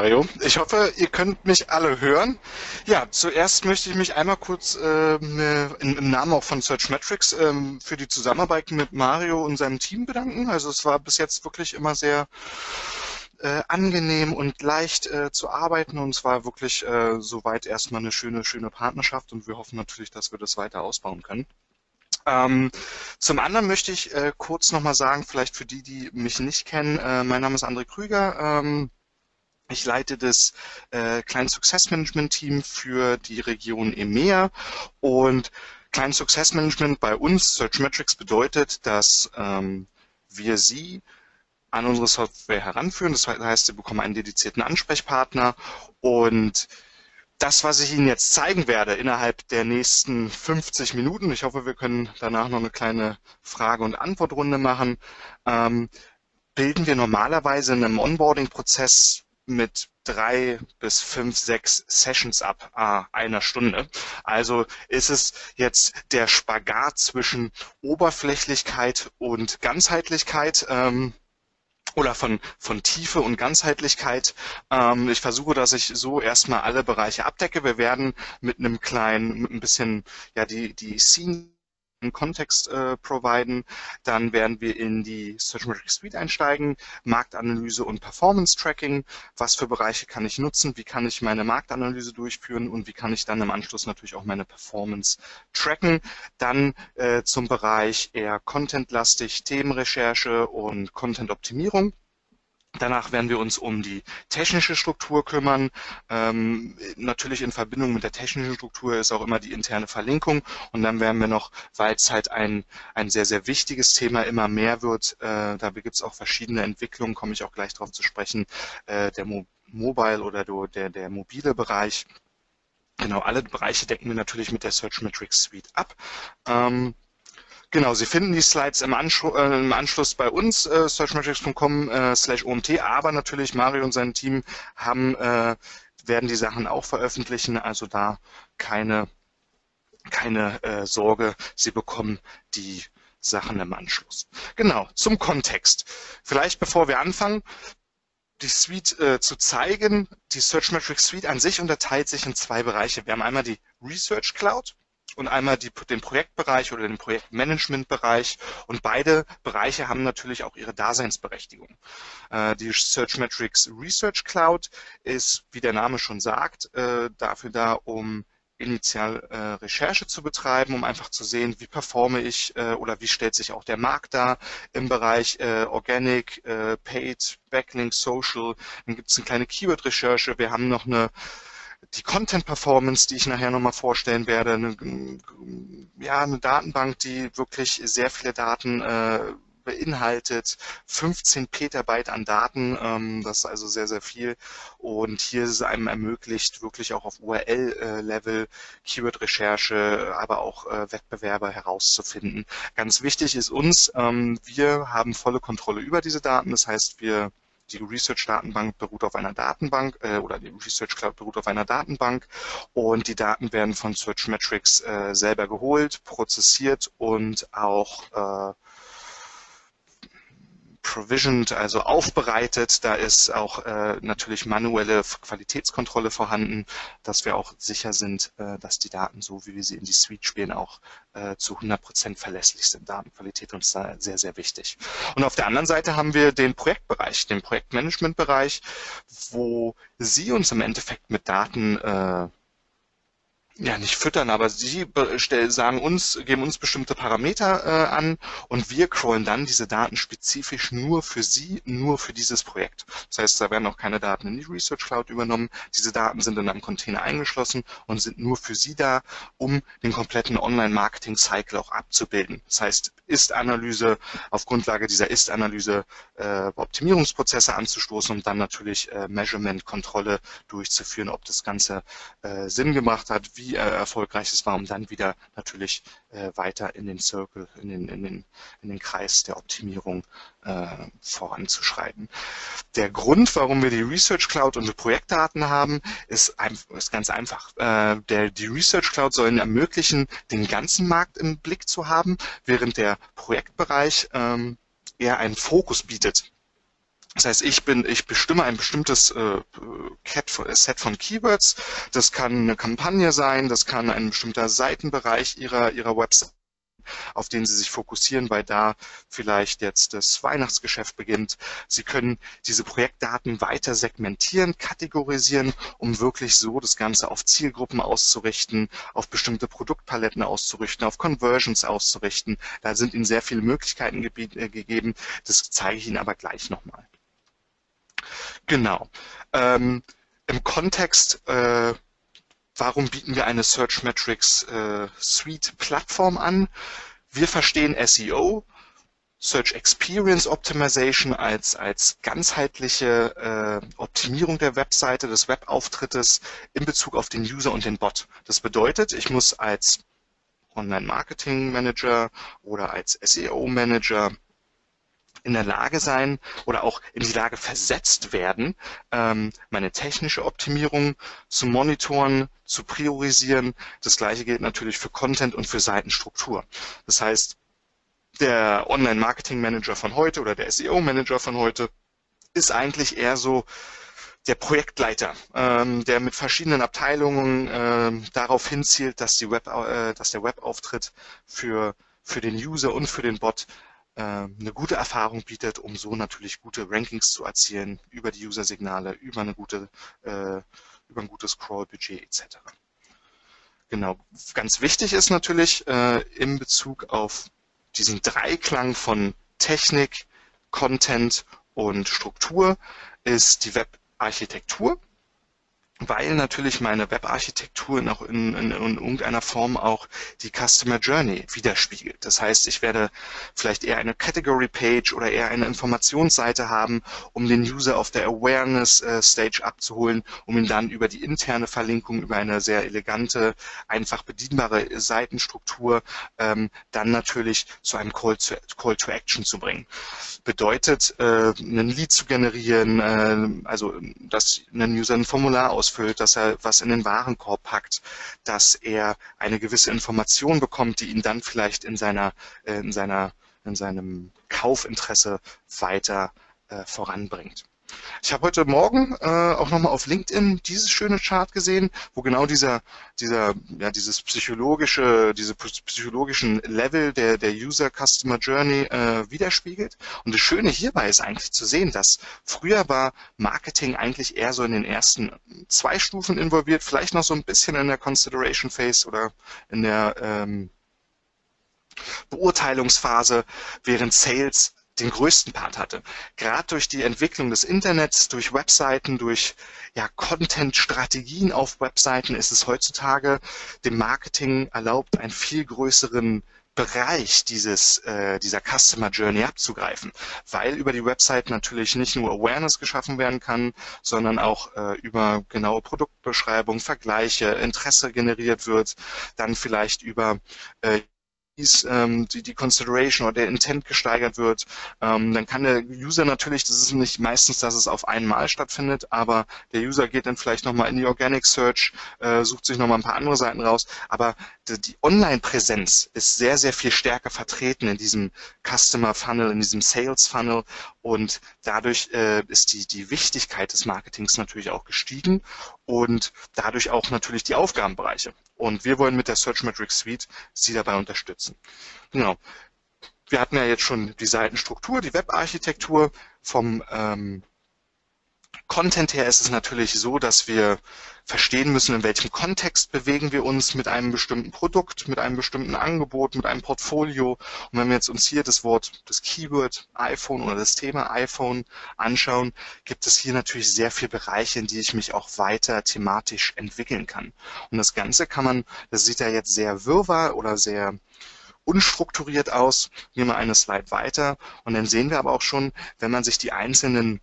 Mario. Ich hoffe, ihr könnt mich alle hören. Ja, zuerst möchte ich mich einmal kurz äh, im Namen auch von Searchmetrics äh, für die Zusammenarbeit mit Mario und seinem Team bedanken. Also es war bis jetzt wirklich immer sehr äh, angenehm und leicht äh, zu arbeiten und es war wirklich äh, soweit erstmal eine schöne, schöne Partnerschaft und wir hoffen natürlich, dass wir das weiter ausbauen können. Ähm, zum anderen möchte ich äh, kurz nochmal sagen, vielleicht für die, die mich nicht kennen, äh, mein Name ist André Krüger. Ähm, ich leite das äh, Client Success Management Team für die Region EMEA und Client Success Management bei uns, Searchmetrics, bedeutet, dass ähm, wir Sie an unsere Software heranführen. Das heißt, Sie bekommen einen dedizierten Ansprechpartner und das, was ich Ihnen jetzt zeigen werde innerhalb der nächsten 50 Minuten, ich hoffe, wir können danach noch eine kleine Frage- und Antwortrunde machen, ähm, bilden wir normalerweise in einem Onboarding-Prozess mit drei bis fünf, sechs Sessions ab äh, einer Stunde. Also ist es jetzt der Spagat zwischen Oberflächlichkeit und Ganzheitlichkeit. Ähm, oder von, von Tiefe und Ganzheitlichkeit. Ähm, ich versuche, dass ich so erstmal alle Bereiche abdecke. Wir werden mit einem kleinen, mit ein bisschen, ja, die, die Scene Kontext äh, providen. Dann werden wir in die Search Metric Suite einsteigen, Marktanalyse und Performance Tracking. Was für Bereiche kann ich nutzen? Wie kann ich meine Marktanalyse durchführen? Und wie kann ich dann im Anschluss natürlich auch meine Performance tracken? Dann äh, zum Bereich eher Content-lastig, Themenrecherche und Content-Optimierung. Danach werden wir uns um die technische Struktur kümmern. Ähm, natürlich in Verbindung mit der technischen Struktur ist auch immer die interne Verlinkung. Und dann werden wir noch, weil es halt ein, ein sehr, sehr wichtiges Thema immer mehr wird, äh, da gibt es auch verschiedene Entwicklungen, komme ich auch gleich darauf zu sprechen, äh, der Mo Mobile oder der, der mobile Bereich. Genau, alle Bereiche decken wir natürlich mit der Search Metrics Suite ab. Ähm, Genau, Sie finden die Slides im, Anschlu äh, im Anschluss bei uns, äh, searchmetrics.com äh, slash OMT, aber natürlich Mario und sein Team haben, äh, werden die Sachen auch veröffentlichen, also da keine, keine äh, Sorge, Sie bekommen die Sachen im Anschluss. Genau, zum Kontext. Vielleicht bevor wir anfangen, die Suite äh, zu zeigen, die Searchmetrics Suite an sich unterteilt sich in zwei Bereiche. Wir haben einmal die Research Cloud, und einmal die, den Projektbereich oder den Projektmanagementbereich. Und beide Bereiche haben natürlich auch ihre Daseinsberechtigung. Äh, die Searchmetrics Research Cloud ist, wie der Name schon sagt, äh, dafür da, um initial äh, Recherche zu betreiben, um einfach zu sehen, wie performe ich oder wie stellt sich auch der Markt dar im Bereich Organic, Paid, Backlink, Social. Dann gibt es eine kleine Keyword-Recherche. Wir haben noch eine die Content Performance, die ich nachher nochmal vorstellen werde, eine, ja, eine Datenbank, die wirklich sehr viele Daten äh, beinhaltet 15 Petabyte an Daten, ähm, das ist also sehr, sehr viel. Und hier ist es einem ermöglicht, wirklich auch auf URL-Level Keyword-Recherche, aber auch äh, Wettbewerber herauszufinden. Ganz wichtig ist uns, ähm, wir haben volle Kontrolle über diese Daten. Das heißt, wir die Research-Datenbank beruht auf einer Datenbank äh, oder die Research Cloud beruht auf einer Datenbank. Und die Daten werden von Searchmetrics äh, selber geholt, prozessiert und auch äh, provisioned, also aufbereitet. Da ist auch äh, natürlich manuelle Qualitätskontrolle vorhanden, dass wir auch sicher sind, äh, dass die Daten, so wie wir sie in die Suite spielen, auch äh, zu 100% verlässlich sind. Datenqualität uns da sehr, sehr wichtig. Und auf der anderen Seite haben wir den Projektbereich, den Projektmanagementbereich, wo Sie uns im Endeffekt mit Daten äh, ja nicht füttern, aber sie sagen uns, geben uns bestimmte Parameter äh, an und wir crawlen dann diese Daten spezifisch nur für sie, nur für dieses Projekt. Das heißt, da werden auch keine Daten in die Research Cloud übernommen. Diese Daten sind in einem Container eingeschlossen und sind nur für sie da, um den kompletten Online-Marketing-Cycle auch abzubilden. Das heißt, Ist-Analyse, auf Grundlage dieser Ist-Analyse äh, Optimierungsprozesse anzustoßen und dann natürlich äh, Measurement-Kontrolle durchzuführen, ob das Ganze äh, Sinn gemacht hat, wie äh, erfolgreich es war, um dann wieder natürlich äh, weiter in den Circle, in den, in den, in den Kreis der Optimierung äh, voranzuschreiten. Der Grund, warum wir die Research Cloud und die Projektdaten haben, ist, ist ganz einfach. Der, die Research Cloud soll ermöglichen, den ganzen Markt im Blick zu haben, während der Projektbereich ähm, eher einen Fokus bietet Das heißt, ich bin, ich bestimme ein bestimmtes äh, Set von Keywords. Das kann eine Kampagne sein, das kann ein bestimmter Seitenbereich Ihrer, Ihrer Website auf den Sie sich fokussieren, weil da vielleicht jetzt das Weihnachtsgeschäft beginnt. Sie können diese Projektdaten weiter segmentieren, kategorisieren, um wirklich so das Ganze auf Zielgruppen auszurichten, auf bestimmte Produktpaletten auszurichten, auf Conversions auszurichten. Da sind Ihnen sehr viele Möglichkeiten äh, gegeben. Das zeige ich Ihnen aber gleich nochmal. Genau. Ähm, Im Kontext äh, warum bieten wir eine Search Metrics äh, Suite Plattform an? Wir verstehen SEO, Search Experience Optimization als, als ganzheitliche äh, Optimierung der Webseite, des Webauftrittes in Bezug auf den User und den Bot. Das bedeutet, ich muss als Online-Marketing-Manager oder als SEO-Manager in der Lage sein oder auch in die Lage versetzt werden, ähm, meine technische Optimierung zu monitoren, zu priorisieren. Das gleiche gilt natürlich für Content und für Seitenstruktur. Das heißt, der Online-Marketing-Manager von heute oder der SEO-Manager von heute ist eigentlich eher so der Projektleiter, ähm, der mit verschiedenen Abteilungen ähm, darauf hinzielt, dass, die Web, äh, dass der Webauftritt für, für den User und für den Bot eine gute Erfahrung bietet, um so natürlich gute Rankings zu erzielen über die User-Signale, über eine gute, äh, über ein gutes Crawl-Budget etc. Genau. Ganz wichtig ist natürlich äh, in Bezug auf diesen Dreiklang von Technik, Content und Struktur ist die Webarchitektur weil natürlich meine Webarchitektur noch in, in, in, irgendeiner Form auch die Customer Journey widerspiegelt. Das heißt, ich werde vielleicht eher eine Category Page oder eher eine Informationsseite haben, um den User auf der Awareness äh, Stage abzuholen, um ihn dann über die interne Verlinkung, über eine sehr elegante, einfach bedienbare Seitenstruktur ähm, dann natürlich zu einem Call to, Call to Action zu bringen. Bedeutet, äh, einen Lead zu generieren, äh, also dass ein User ein Formular aus ausfüllt, dass er was in den Warenkorb packt, dass er eine gewisse Information bekommt, die ihn dann vielleicht in seiner, äh, in seiner, in seinem Kaufinteresse weiter äh, voranbringt. Ich habe heute Morgen äh, auch nochmal auf LinkedIn dieses schöne Chart gesehen, wo genau dieser, dieser, ja, dieses psychologische, diese psychologischen Level der, der User Customer Journey äh, widerspiegelt. Und das Schöne hierbei ist eigentlich zu sehen, dass früher war Marketing eigentlich eher so in den ersten zwei Stufen involviert, vielleicht noch so ein bisschen in der Consideration Phase oder in der ähm, Beurteilungsphase, während Sales den größten Part hatte. Gerade durch die Entwicklung des Internets, durch Webseiten, durch ja, Content-Strategien auf Webseiten ist es heutzutage dem Marketing erlaubt, einen viel größeren Bereich dieses, äh, dieser Customer Journey abzugreifen, weil über die Website natürlich nicht nur Awareness geschaffen werden kann, sondern auch äh, über genaue Produktbeschreibung, Vergleiche, Interesse generiert wird, dann vielleicht über äh, ähm, die, die Consideration oder der Intent gesteigert wird, ähm, dann kann der User natürlich, das ist nicht meistens, dass es auf einmal stattfindet, aber der User geht dann vielleicht nochmal in die Organic Search, äh, sucht sich nochmal ein paar andere Seiten raus, aber die, Online-Präsenz ist sehr, sehr viel stärker vertreten in diesem Customer Funnel, in diesem Sales Funnel und dadurch äh, ist die, die Wichtigkeit des Marketings natürlich auch gestiegen und dadurch auch natürlich die Aufgabenbereiche. Und wir wollen mit der Search Metrics Suite Sie dabei unterstützen. Genau. Wir hatten ja jetzt schon die Seitenstruktur, die Webarchitektur. Vom ähm, Content her ist es natürlich so, dass wir verstehen müssen, in welchem Kontext bewegen wir uns mit einem bestimmten Produkt, mit einem bestimmten Angebot, mit einem Portfolio. Und wenn wir jetzt uns hier das Wort, das Keyword iPhone oder das Thema iPhone anschauen, gibt es hier natürlich sehr viele Bereiche, in die ich mich auch weiter thematisch entwickeln kann. Und das Ganze kann man, das sieht ja jetzt sehr wirrwarr oder sehr unstrukturiert aus. Gehen wir eine Slide weiter und dann sehen wir aber auch schon, wenn man sich die einzelnen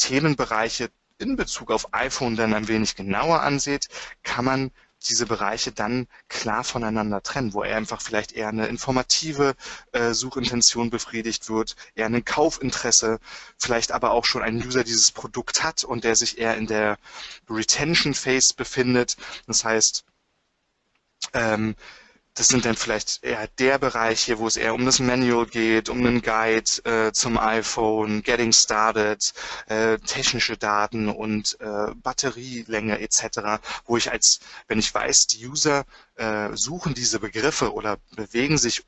Themenbereiche in Bezug auf iPhone dann ein wenig genauer ansieht, kann man diese Bereiche dann klar voneinander trennen, wo er einfach vielleicht eher eine informative äh, Suchintention befriedigt wird, eher ein Kaufinteresse, vielleicht aber auch schon ein User dieses Produkt hat und der sich eher in der Retention Phase befindet. Das heißt, ähm, das sind dann vielleicht eher der Bereich hier, wo es eher um das Manual geht, um einen Guide äh, zum iPhone, Getting Started, äh, technische Daten und äh, Batterielänge etc., wo ich als, wenn ich weiß, die User äh, suchen diese Begriffe oder bewegen sich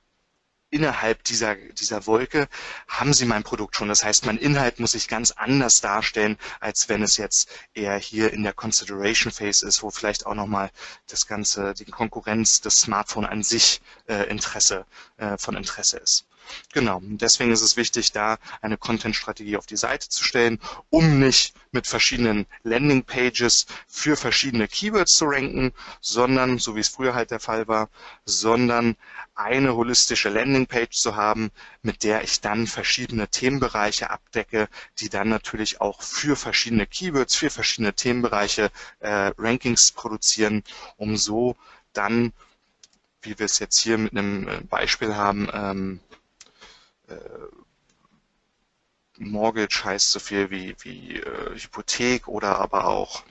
innerhalb dieser, dieser Wolke haben Sie mein Produkt schon. Das heißt, mein Inhalt muss sich ganz anders darstellen, als wenn es jetzt eher hier in der Consideration Phase ist, wo vielleicht auch nochmal das Ganze, die Konkurrenz, das Smartphone an sich äh, Interesse, äh, von Interesse ist. Genau, deswegen ist es wichtig, da eine Content-Strategie auf die Seite zu stellen, um nicht mit verschiedenen Landing-Pages für verschiedene Keywords zu ranken, sondern, so wie es früher halt der Fall war, sondern eine holistische Landing-Page zu haben, mit der ich dann verschiedene Themenbereiche abdecke, die dann natürlich auch für verschiedene Keywords, für verschiedene Themenbereiche äh, Rankings produzieren, um so dann, wie wir es jetzt hier mit einem äh, Beispiel haben, ähm, äh, Mortgage heißt so viel wie, wie äh, Hypothek oder aber auch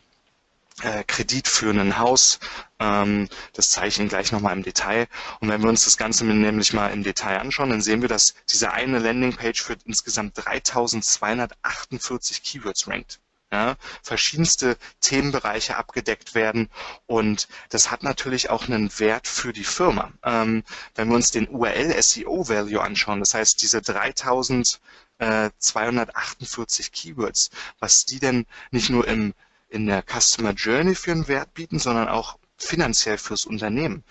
äh, Kredit für ein Haus. Ähm, das zeige ich Ihnen gleich nochmal im Detail. Und wenn wir uns das Ganze nämlich mal im Detail anschauen, dann sehen wir, dass diese eine Landingpage für insgesamt 3248 Keywords rankt ja, verschiedenste Themenbereiche abgedeckt werden und das hat natürlich auch einen Wert für die Firma. Ähm, wenn wir uns den URL-SEO-Value anschauen, das heißt diese 3248 Keywords, was die denn nicht nur im, in der Customer Journey für einen Wert bieten, sondern auch finanziell fürs Unternehmen.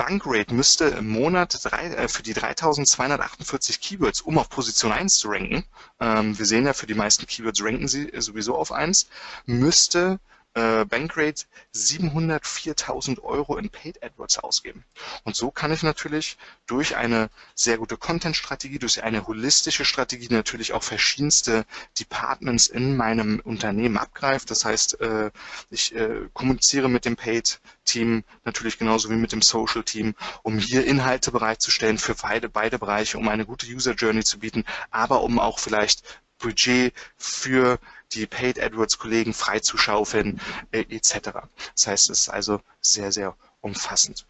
Bankrate müsste im Monat drei, äh, für die 3248 Keywords, um auf Position 1 zu ranken, ähm, wir sehen ja, für die meisten Keywords ranken sie sowieso auf 1, müsste äh, Bankrate 704.000 Euro in Paid AdWords ausgeben. Und so kann ich natürlich durch eine sehr gute Content-Strategie, durch eine holistische Strategie natürlich auch verschiedenste Departments in meinem Unternehmen abgreifen. Das heißt, äh, ich äh, kommuniziere mit dem Paid-Team natürlich genauso wie mit dem Social-Team, um hier Inhalte bereitzustellen für beide, beide Bereiche, um eine gute User-Journey zu bieten, aber um auch vielleicht Budget für die Paid AdWords Kollegen freizuschaufeln äh, etc. Das heißt, es ist also sehr, sehr umfassend.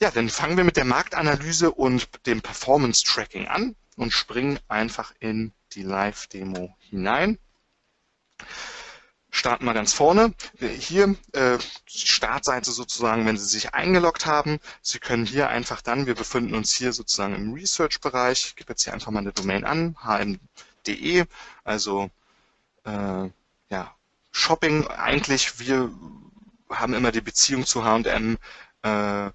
Ja, dann fangen wir mit der Marktanalyse und dem Performance Tracking an und springen einfach in die Live-Demo hinein. Starten wir ganz vorne. Hier äh, Startseite sozusagen, wenn Sie sich eingeloggt haben. Sie können hier einfach dann, wir befinden uns hier sozusagen im Research-Bereich. Ich gebe jetzt hier einfach mal eine Domain an, hm.de, also äh, ja, Shopping eigentlich, wir haben immer die Beziehung zu H&M, äh,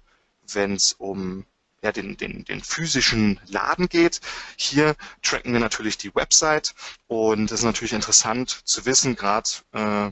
wenn es um ja, den, den, den physischen Laden geht. Hier tracken wir natürlich die Website und es ist natürlich interessant zu wissen, gerade äh,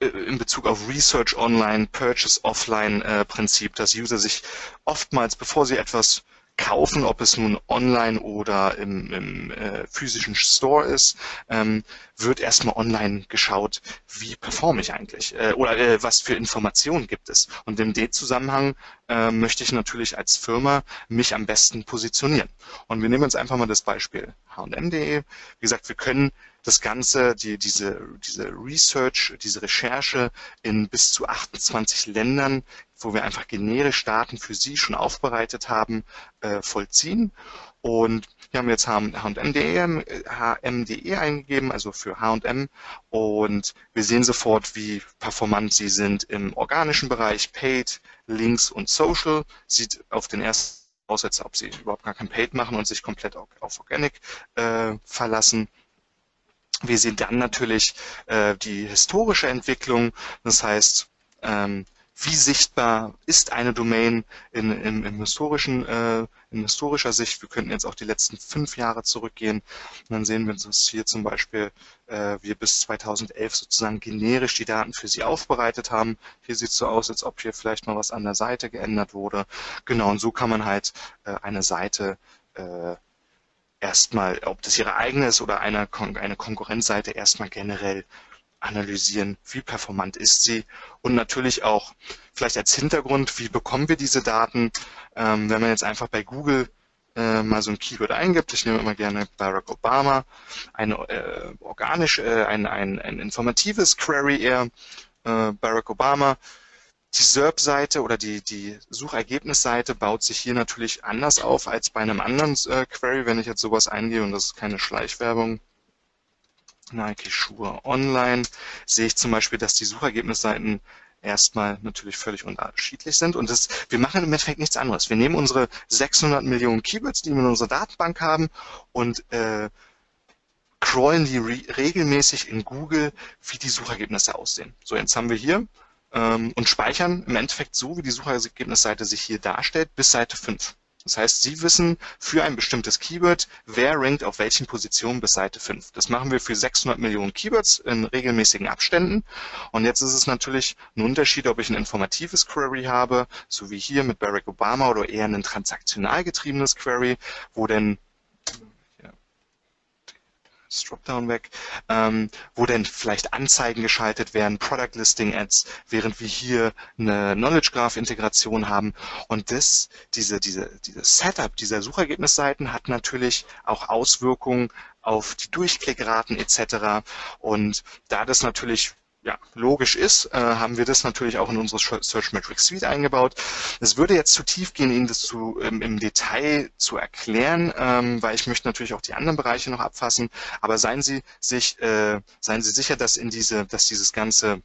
in Bezug auf Research Online, Purchase Offline äh, Prinzip, dass User sich oftmals, bevor sie etwas kaufen, ob es nun online oder im, im äh, physischen Store ist, ähm, wird erstmal online geschaut, wie performe ich eigentlich äh, oder äh, was für Informationen gibt es. Und in dem Zusammenhang äh, möchte ich natürlich als Firma mich am besten positionieren. Und wir nehmen uns einfach mal das Beispiel H&M.de. Wie gesagt, wir können das Ganze, die, diese, diese Research, diese Recherche in bis zu 28 Ländern, wo wir einfach generisch Daten für Sie schon aufbereitet haben, äh, vollziehen. Und wir haben jetzt H&M.de HMDE eingegeben, also für H&M. Und wir sehen sofort, wie performant sie sind im organischen Bereich, Paid, Links und Social. Sieht auf den ersten aus, als ob sie überhaupt gar kein Paid machen und sich komplett auf Organic äh, verlassen. Wir sehen dann natürlich äh, die historische Entwicklung, das heißt, ähm, wie sichtbar ist eine Domain in, in, im historischen, äh, in historischer Sicht. Wir könnten jetzt auch die letzten fünf Jahre zurückgehen. Und dann sehen wir uns hier zum Beispiel, äh, wir bis 2011 sozusagen generisch die Daten für Sie aufbereitet haben. Hier sieht es so aus, als ob hier vielleicht mal was an der Seite geändert wurde. Genau, und so kann man halt äh, eine Seite äh, erstmal, ob das ihre eigene ist oder eine, eine Konkurrenzseite, erstmal generell analysieren, wie performant ist sie. Und natürlich auch vielleicht als Hintergrund, wie bekommen wir diese Daten, ähm, wenn man jetzt einfach bei Google äh, mal so ein Keyword eingibt, ich nehme immer gerne Barack Obama, eine äh, organisch, äh, ein, ein, ein informatives Query eher, äh, Barack Obama, die SERP-Seite oder die, die Suchergebnisseite baut sich hier natürlich anders auf als bei einem anderen äh, Query, wenn ich jetzt sowas eingehe und das ist keine Schleichwerbung. Nike Schuhe online, sehe ich zum Beispiel, dass die Suchergebnisseiten erstmal natürlich völlig unterschiedlich sind. Und das, wir machen im Endeffekt nichts anderes. Wir nehmen unsere 600 Millionen Keywords, die wir in unserer Datenbank haben, und äh, crawlen die re regelmäßig in Google, wie die Suchergebnisse aussehen. So, jetzt haben wir hier ähm, und speichern im Endeffekt so, wie die Suchergebnisseite sich hier darstellt, bis Seite 5. Das heißt, Sie wissen für ein bestimmtes Keyword, wer rankt auf welchen Positionen bis Seite 5. Das machen wir für 600 Millionen Keywords in regelmäßigen Abständen. Und jetzt ist es natürlich ein Unterschied, ob ich ein informatives Query habe, so wie hier mit Barack Obama, oder eher ein transaktional getriebenes Query, wo denn das Dropdown weg, ähm, wo denn vielleicht Anzeigen geschaltet werden, Product Listing Ads, während wir hier eine Knowledge Graph Integration haben. Und das, diese, diese, dieses Setup dieser Suchergebnisseiten hat natürlich auch Auswirkungen auf die Durchklickraten etc. Und da das natürlich ja, logisch ist, äh, haben wir das natürlich auch in unsere Search Metrics Suite eingebaut. Es würde jetzt zu tief gehen, Ihnen das zu, ähm, im Detail zu erklären, ähm, weil ich möchte natürlich auch die anderen Bereiche noch abfassen. Aber seien Sie sich, äh, seien Sie sicher, dass in diese, dass dieses ganze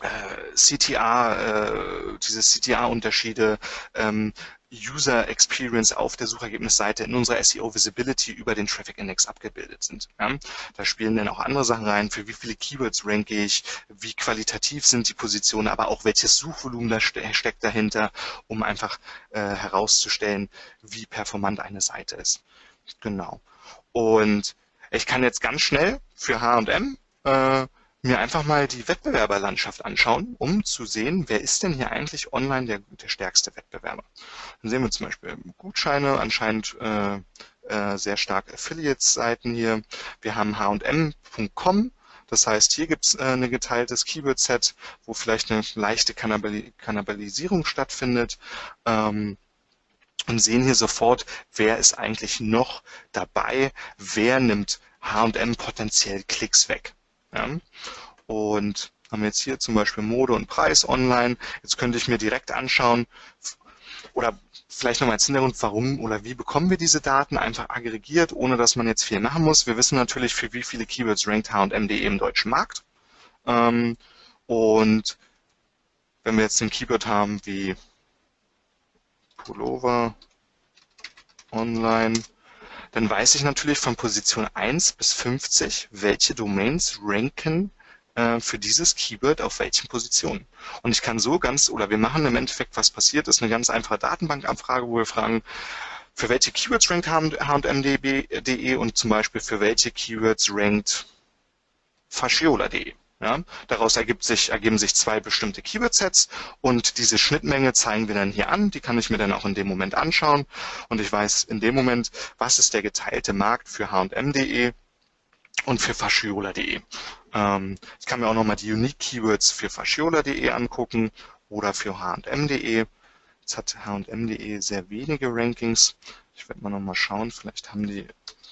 äh, CTR, äh, diese CTR-Unterschiede, ähm, User Experience auf der Suchergebnisseite in unserer SEO Visibility über den Traffic Index abgebildet sind. Ja? Da spielen dann auch andere Sachen rein, für wie viele Keywords ranke ich, wie qualitativ sind die Positionen, aber auch welches Suchvolumen da steckt dahinter, um einfach äh, herauszustellen, wie performant eine Seite ist. Genau. Und ich kann jetzt ganz schnell für H&M äh, mir einfach mal die Wettbewerberlandschaft anschauen, um zu sehen, wer ist denn hier eigentlich online der, der stärkste Wettbewerber. Dann sehen wir zum Beispiel Gutscheine, anscheinend äh, äh, sehr stark Affiliates-Seiten hier. Wir haben H&M.com, das heißt, hier gibt es äh, ein geteiltes Keyword-Set, wo vielleicht eine leichte Kannibali Kannibalisierung stattfindet. Ähm, und sehen hier sofort, wer ist eigentlich noch dabei, wer nimmt H&M potenziell Klicks weg. Ja? Und haben jetzt hier zum Beispiel Mode und Preis online. Jetzt könnte ich mir direkt anschauen, oder vielleicht nochmal als Hintergrund, warum oder wie bekommen wir diese Daten einfach aggregiert, ohne dass man jetzt viel machen muss. Wir wissen natürlich, für wie viele Keywords rankt H&M.de im deutschen Markt. Ähm, und wenn wir jetzt ein Keyword haben wie Pullover online, dann weiß ich natürlich von Position 1 bis 50, welche Domains ranken äh, für dieses Keyword auf welchen Positionen. Und ich kann so ganz, oder wir machen im Endeffekt, was passiert, ist eine ganz einfache Datenbankabfrage, wo wir fragen, für welche Keywords rankt H&M.de und zum Beispiel für welche Keywords rankt Fasciola.de. Ja, daraus ergibt sich, ergeben sich zwei bestimmte Keyword-Sets und diese Schnittmenge zeigen wir dann hier an. Die kann ich mir dann auch in dem Moment anschauen und ich weiß in dem Moment, was ist der geteilte Markt für H&M.de und für Fasciola.de. Ähm, ich kann mir auch nochmal die Unique Keywords für Fasciola.de angucken oder für H&M.de. Jetzt hat H&M.de sehr wenige Rankings. Ich werde mal nochmal schauen, vielleicht haben die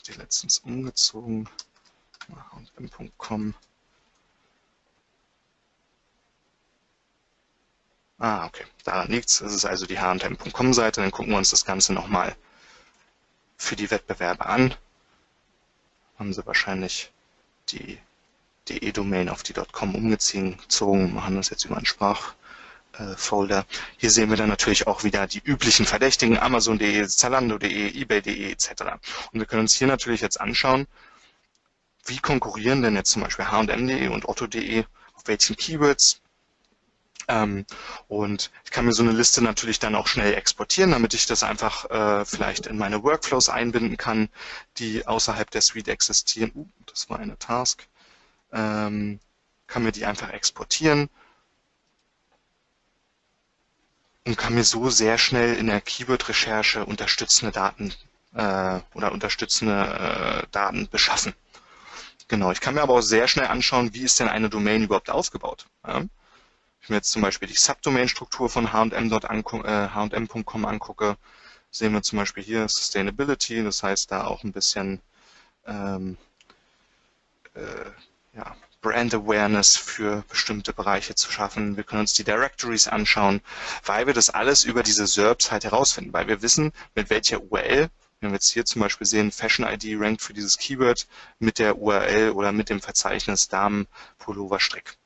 die letztens umgezogen. H&M.com Ah, okay. Daran liegt's. Das ist also die hm.com-Seite. Dann gucken wir uns das Ganze nochmal für die Wettbewerbe an. Haben sie wahrscheinlich die DE-Domain auf die .com umgezogen, machen das jetzt über einen Sprachfolder. Hier sehen wir dann natürlich auch wieder die üblichen Verdächtigen, Amazon.de, Zalando.de, eBay.de etc. Und wir können uns hier natürlich jetzt anschauen, wie konkurrieren denn jetzt zum Beispiel H&M.de und Otto.de auf welchen Keywords ähm, und ich kann mir so eine Liste natürlich dann auch schnell exportieren, damit ich das einfach äh, vielleicht in meine Workflows einbinden kann, die außerhalb der Suite existieren. Uh, das war eine Task. Ähm, kann mir die einfach exportieren und kann mir so sehr schnell in der Keyword-Recherche unterstützende Daten äh, oder unterstützende äh, Daten beschaffen. Genau, ich kann mir aber auch sehr schnell anschauen, wie ist denn eine Domain überhaupt aufgebaut. Ja? Ich mir jetzt zum Beispiel die Subdomain-Struktur von H&M.com äh, angucke, sehen wir zum Beispiel hier Sustainability, das heißt da auch ein bisschen ähm, äh, ja, Brand Awareness für bestimmte Bereiche zu schaffen. Wir können uns die Directories anschauen, weil wir das alles über diese SERPs halt herausfinden, weil wir wissen, mit welcher URL wenn wir jetzt hier zum Beispiel sehen, Fashion ID rankt für dieses Keyword mit der URL oder mit dem Verzeichnis Damen Pullover Strick.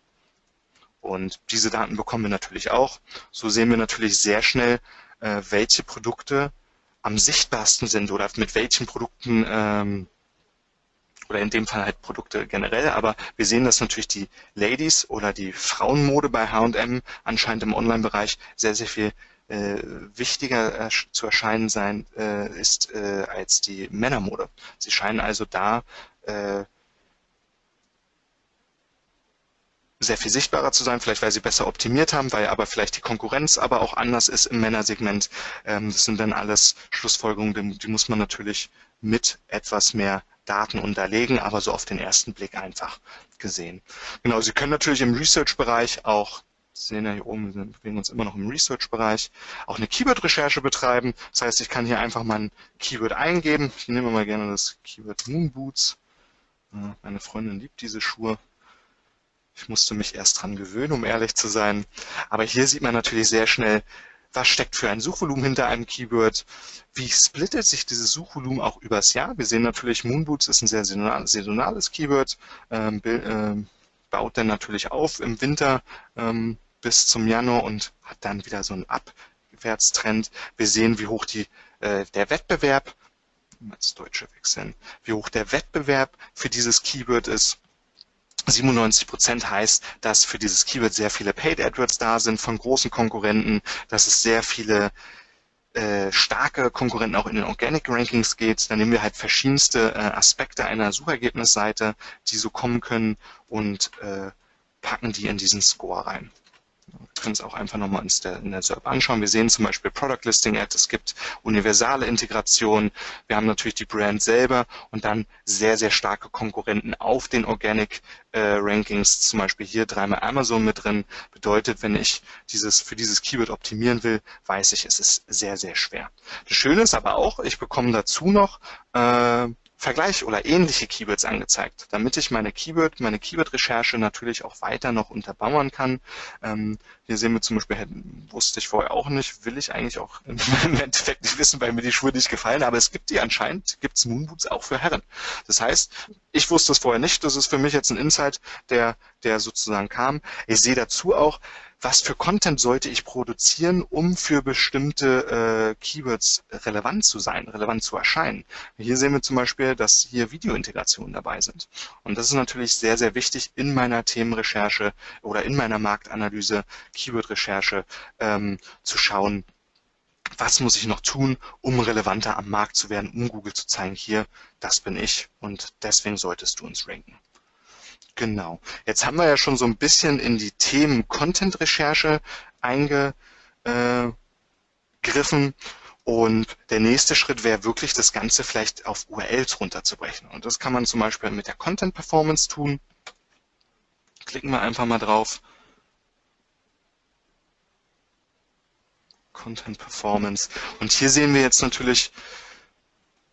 Und diese Daten bekommen wir natürlich auch. So sehen wir natürlich sehr schnell, äh, welche Produkte am sichtbarsten sind oder mit welchen Produkten ähm, oder in dem Fall halt Produkte generell, aber wir sehen, dass natürlich die Ladies oder die Frauenmode bei H&M anscheinend im Online-Bereich sehr, sehr viel äh, wichtiger äh, zu erscheinen sein äh, ist äh, als die Männermode. Sie scheinen also da äh, sehr viel sichtbarer zu sein, vielleicht weil sie besser optimiert haben, weil aber vielleicht die Konkurrenz aber auch anders ist im Männersegment. Ähm, das sind dann alles Schlussfolgerungen, die, die muss man natürlich mit etwas mehr Daten unterlegen, aber so auf den ersten Blick einfach gesehen. Genau, Sie können natürlich im Research-Bereich auch Sie sehen ja hier oben, wir bewegen uns immer noch im Research-Bereich, auch eine Keyword-Recherche betreiben. Das heißt, ich kann hier einfach mal ein Keyword eingeben. Ich nehme mal gerne das Keyword Moonboots. Meine Freundin liebt diese Schuhe. Ich musste mich erst dran gewöhnen, um ehrlich zu sein. Aber hier sieht man natürlich sehr schnell, was steckt für ein Suchvolumen hinter einem Keyword, wie splittet sich dieses Suchvolumen auch übers Jahr. Wir sehen natürlich, Moonboots ist ein sehr saisonales Keyword, ähm, äh, baut dann natürlich auf im Winter ähm, bis zum Januar und hat dann wieder so einen Abwärtstrend. Wir sehen, wie hoch die, äh, der Wettbewerb, als Deutsche wechseln, wie hoch der Wettbewerb für dieses Keyword ist. 97 Prozent heißt, dass für dieses Keyword sehr viele Paid AdWords da sind von großen Konkurrenten, dass es sehr viele äh, starke Konkurrenten auch in den Organic Rankings geht. Dann nehmen wir halt verschiedenste äh, Aspekte einer Suchergebnisseite, die so kommen können und äh, packen die in diesen Score rein. Wir können es auch einfach nochmal in der SERP anschauen. Wir sehen zum Beispiel Product Listing Ad, es gibt universale Integration, wir haben natürlich die Brand selber und dann sehr, sehr starke Konkurrenten auf den Organic äh, Rankings, zum Beispiel hier dreimal Amazon mit drin. Bedeutet, wenn ich dieses für dieses Keyword optimieren will, weiß ich, es ist sehr, sehr schwer. Das Schöne ist aber auch, ich bekomme dazu noch äh, Vergleich oder ähnliche Keywords angezeigt, damit ich meine Keyword, meine Keyword-Recherche natürlich auch weiter noch unterbauen kann. Ähm, hier sehen wir zum Beispiel, wusste ich vorher auch nicht, will ich eigentlich auch im Endeffekt nicht wissen, weil mir die Schuhe nicht gefallen, aber es gibt die anscheinend, gibt es Moonboots auch für Herren. Das heißt, ich wusste es vorher nicht, das ist für mich jetzt ein Insight, der, der sozusagen kam. Ich sehe dazu auch, was für Content sollte ich produzieren, um für bestimmte äh, Keywords relevant zu sein, relevant zu erscheinen. Hier sehen wir zum Beispiel, dass hier Videointegrationen dabei sind. Und das ist natürlich sehr, sehr wichtig in meiner Themenrecherche oder in meiner Marktanalyse, Keyword-Recherche, ähm, zu schauen, was muss ich noch tun, um relevanter am Markt zu werden, um Google zu zeigen, hier, das bin ich und deswegen solltest du uns ranken. Genau. Jetzt haben wir ja schon so ein bisschen in die Themen Content-Recherche eingegriffen. Und der nächste Schritt wäre wirklich, das Ganze vielleicht auf URLs runterzubrechen. Und das kann man zum Beispiel mit der Content Performance tun. Klicken wir einfach mal drauf. Content Performance. Und hier sehen wir jetzt natürlich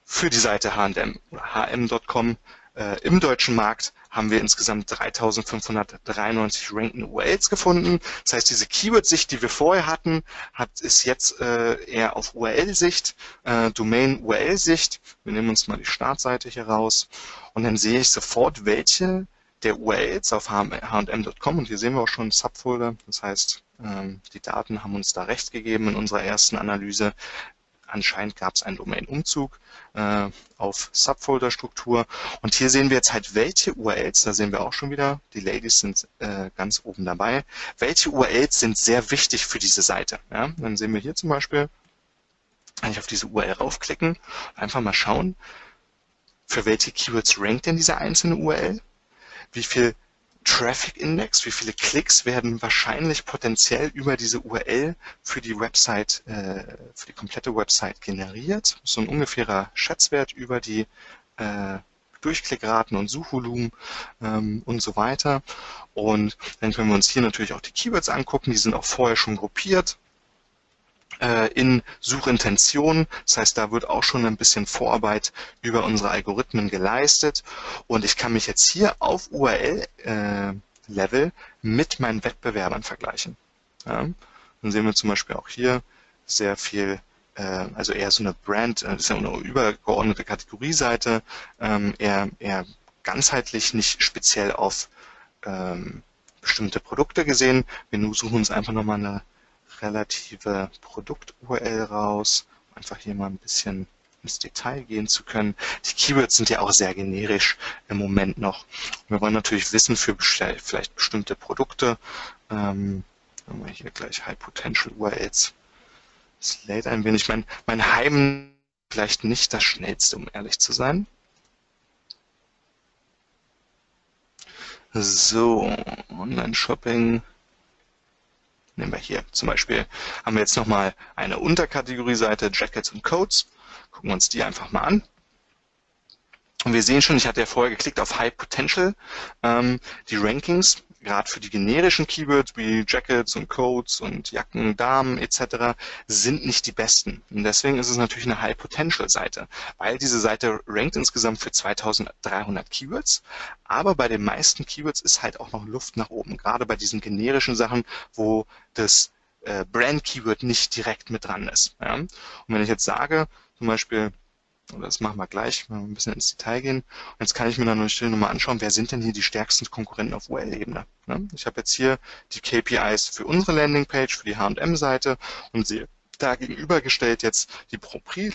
für die Seite H&M oder hm.com äh, im deutschen Markt haben wir insgesamt 3593 rankende URLs gefunden. Das heißt, diese Keyword-Sicht, die wir vorher hatten, hat, ist jetzt äh, eher auf URL-Sicht, äh, Domain-URL-Sicht. Wir nehmen uns mal die Startseite hier raus und dann sehe ich sofort, welche der URLs auf hm.com und hier sehen wir auch schon Subfolder. Das heißt, ähm, die Daten haben uns da recht gegeben in unserer ersten Analyse. Anscheinend gab es einen Domain-Umzug äh, auf Subfolder-Struktur. Und hier sehen wir jetzt halt, welche URLs, da sehen wir auch schon wieder, die Ladies sind äh, ganz oben dabei, welche URLs sind sehr wichtig für diese Seite. Ja? Dann sehen wir hier zum Beispiel, kann ich auf diese URL raufklicken, einfach mal schauen, für welche Keywords rankt denn diese einzelne URL, wie viel Traffic Index, wie viele Klicks werden wahrscheinlich potenziell über diese URL für die Website, äh, für die komplette Website generiert. So ein ungefährer Schätzwert über die äh, Durchklickraten und Suchvolumen ähm, und so weiter. Und dann können wir uns hier natürlich auch die Keywords angucken, die sind auch vorher schon gruppiert. Äh, in Suchintention. Das heißt, da wird auch schon ein bisschen Vorarbeit über unsere Algorithmen geleistet. Und ich kann mich jetzt hier auf URL-Level äh, mit meinen Wettbewerbern vergleichen. Ja. Dann sehen wir zum Beispiel auch hier sehr viel äh, also eher so eine Brand, das ist ja eine übergeordnete Kategorieseite, ähm, eher, eher ganzheitlich, nicht speziell auf ähm, bestimmte Produkte gesehen. Wir suchen uns einfach nochmal eine relative Produkt-URL raus, um einfach hier mal ein bisschen ins Detail gehen zu können. Die Keywords sind ja auch sehr generisch im Moment noch. Wir wollen natürlich wissen für vielleicht bestimmte Produkte. Ähm, haben wir hier gleich High Potential URLs. Es lädt ein wenig. Mein, mein Heim vielleicht nicht das schnellste, um ehrlich zu sein. So, Online-Shopping. Nehmen wir hier zum Beispiel, haben wir jetzt nochmal eine Unterkategorieseite Jackets und Codes. Gucken wir uns die einfach mal an. Und wir sehen schon, ich hatte ja vorher geklickt auf High Potential. Ähm, die Rankings gerade für die generischen Keywords wie Jackets und Coats und Jacken, Damen etc. sind nicht die besten. Und deswegen ist es natürlich eine High-Potential-Seite, weil diese Seite rankt insgesamt für 2300 Keywords, aber bei den meisten Keywords ist halt auch noch Luft nach oben, gerade bei diesen generischen Sachen, wo das äh, Brand-Keyword nicht direkt mit dran ist. Und wenn ich jetzt sage, zum Beispiel das machen wir gleich, wenn wir ein bisschen ins Detail gehen. Und jetzt kann ich mir dann nochmal anschauen, wer sind denn hier die stärksten Konkurrenten auf URL-Ebene. Ne? Ich habe jetzt hier die KPIs für unsere Landingpage, für die H&M-Seite und sehe da gegenübergestellt jetzt die Propri.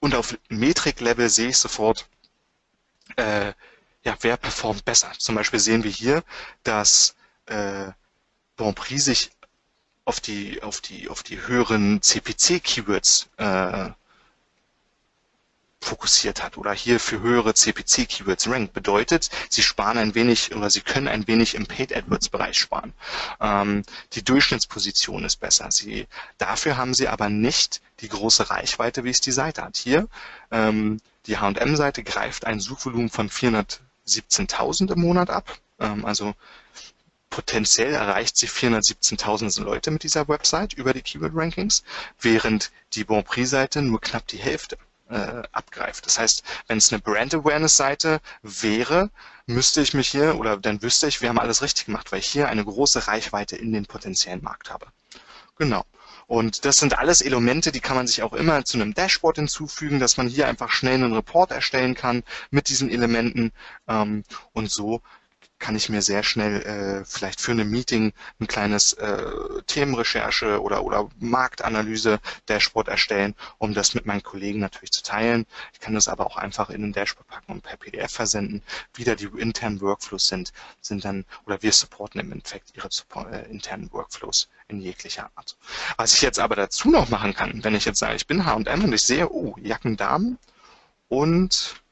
Und auf Metrik-Level sehe ich sofort, äh, ja, wer performt besser. Zum Beispiel sehen wir hier, dass äh, Bonprix sich auf die, auf die, auf die höheren CPC-Keywords äh, fokussiert hat oder hier für höhere CPC-Keywords rankt. Bedeutet, sie sparen ein wenig oder sie können ein wenig im Paid AdWords-Bereich sparen. Ähm, die Durchschnittsposition ist besser. Sie, dafür haben sie aber nicht die große Reichweite, wie es die Seite hat. Hier, ähm, die H&M-Seite greift ein Suchvolumen von 417.000 im Monat ab. Ähm, also potenziell erreicht sie 417.000 Leute mit dieser Website über die Keyword-Rankings, während die Bonprix-Seite nur knapp die Hälfte äh, abgreift. Das heißt, wenn es eine Brand Awareness Seite wäre, müsste ich mich hier oder dann wüsste ich, wir haben alles richtig gemacht, weil ich hier eine große Reichweite in den potenziellen Markt habe. Genau. Und das sind alles Elemente, die kann man sich auch immer zu einem Dashboard hinzufügen, dass man hier einfach schnell einen Report erstellen kann mit diesen Elementen. Ähm, und so kann ich mir sehr schnell äh, vielleicht für ein Meeting ein kleines äh, Themenrecherche oder, oder Marktanalyse-Dashboard erstellen, um das mit meinen Kollegen natürlich zu teilen. Ich kann das aber auch einfach in ein Dashboard packen und per PDF versenden. Wieder die internen Workflows sind, sind dann, oder wir supporten im Endeffekt ihre äh, internen Workflows in jeglicher Art. Was ich jetzt aber dazu noch machen kann, wenn ich jetzt sage, ich bin H&M und ich sehe, oh, Jacken, Damen und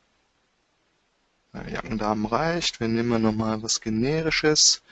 Jackendamen reicht. Wir nehmen nochmal was Generisches,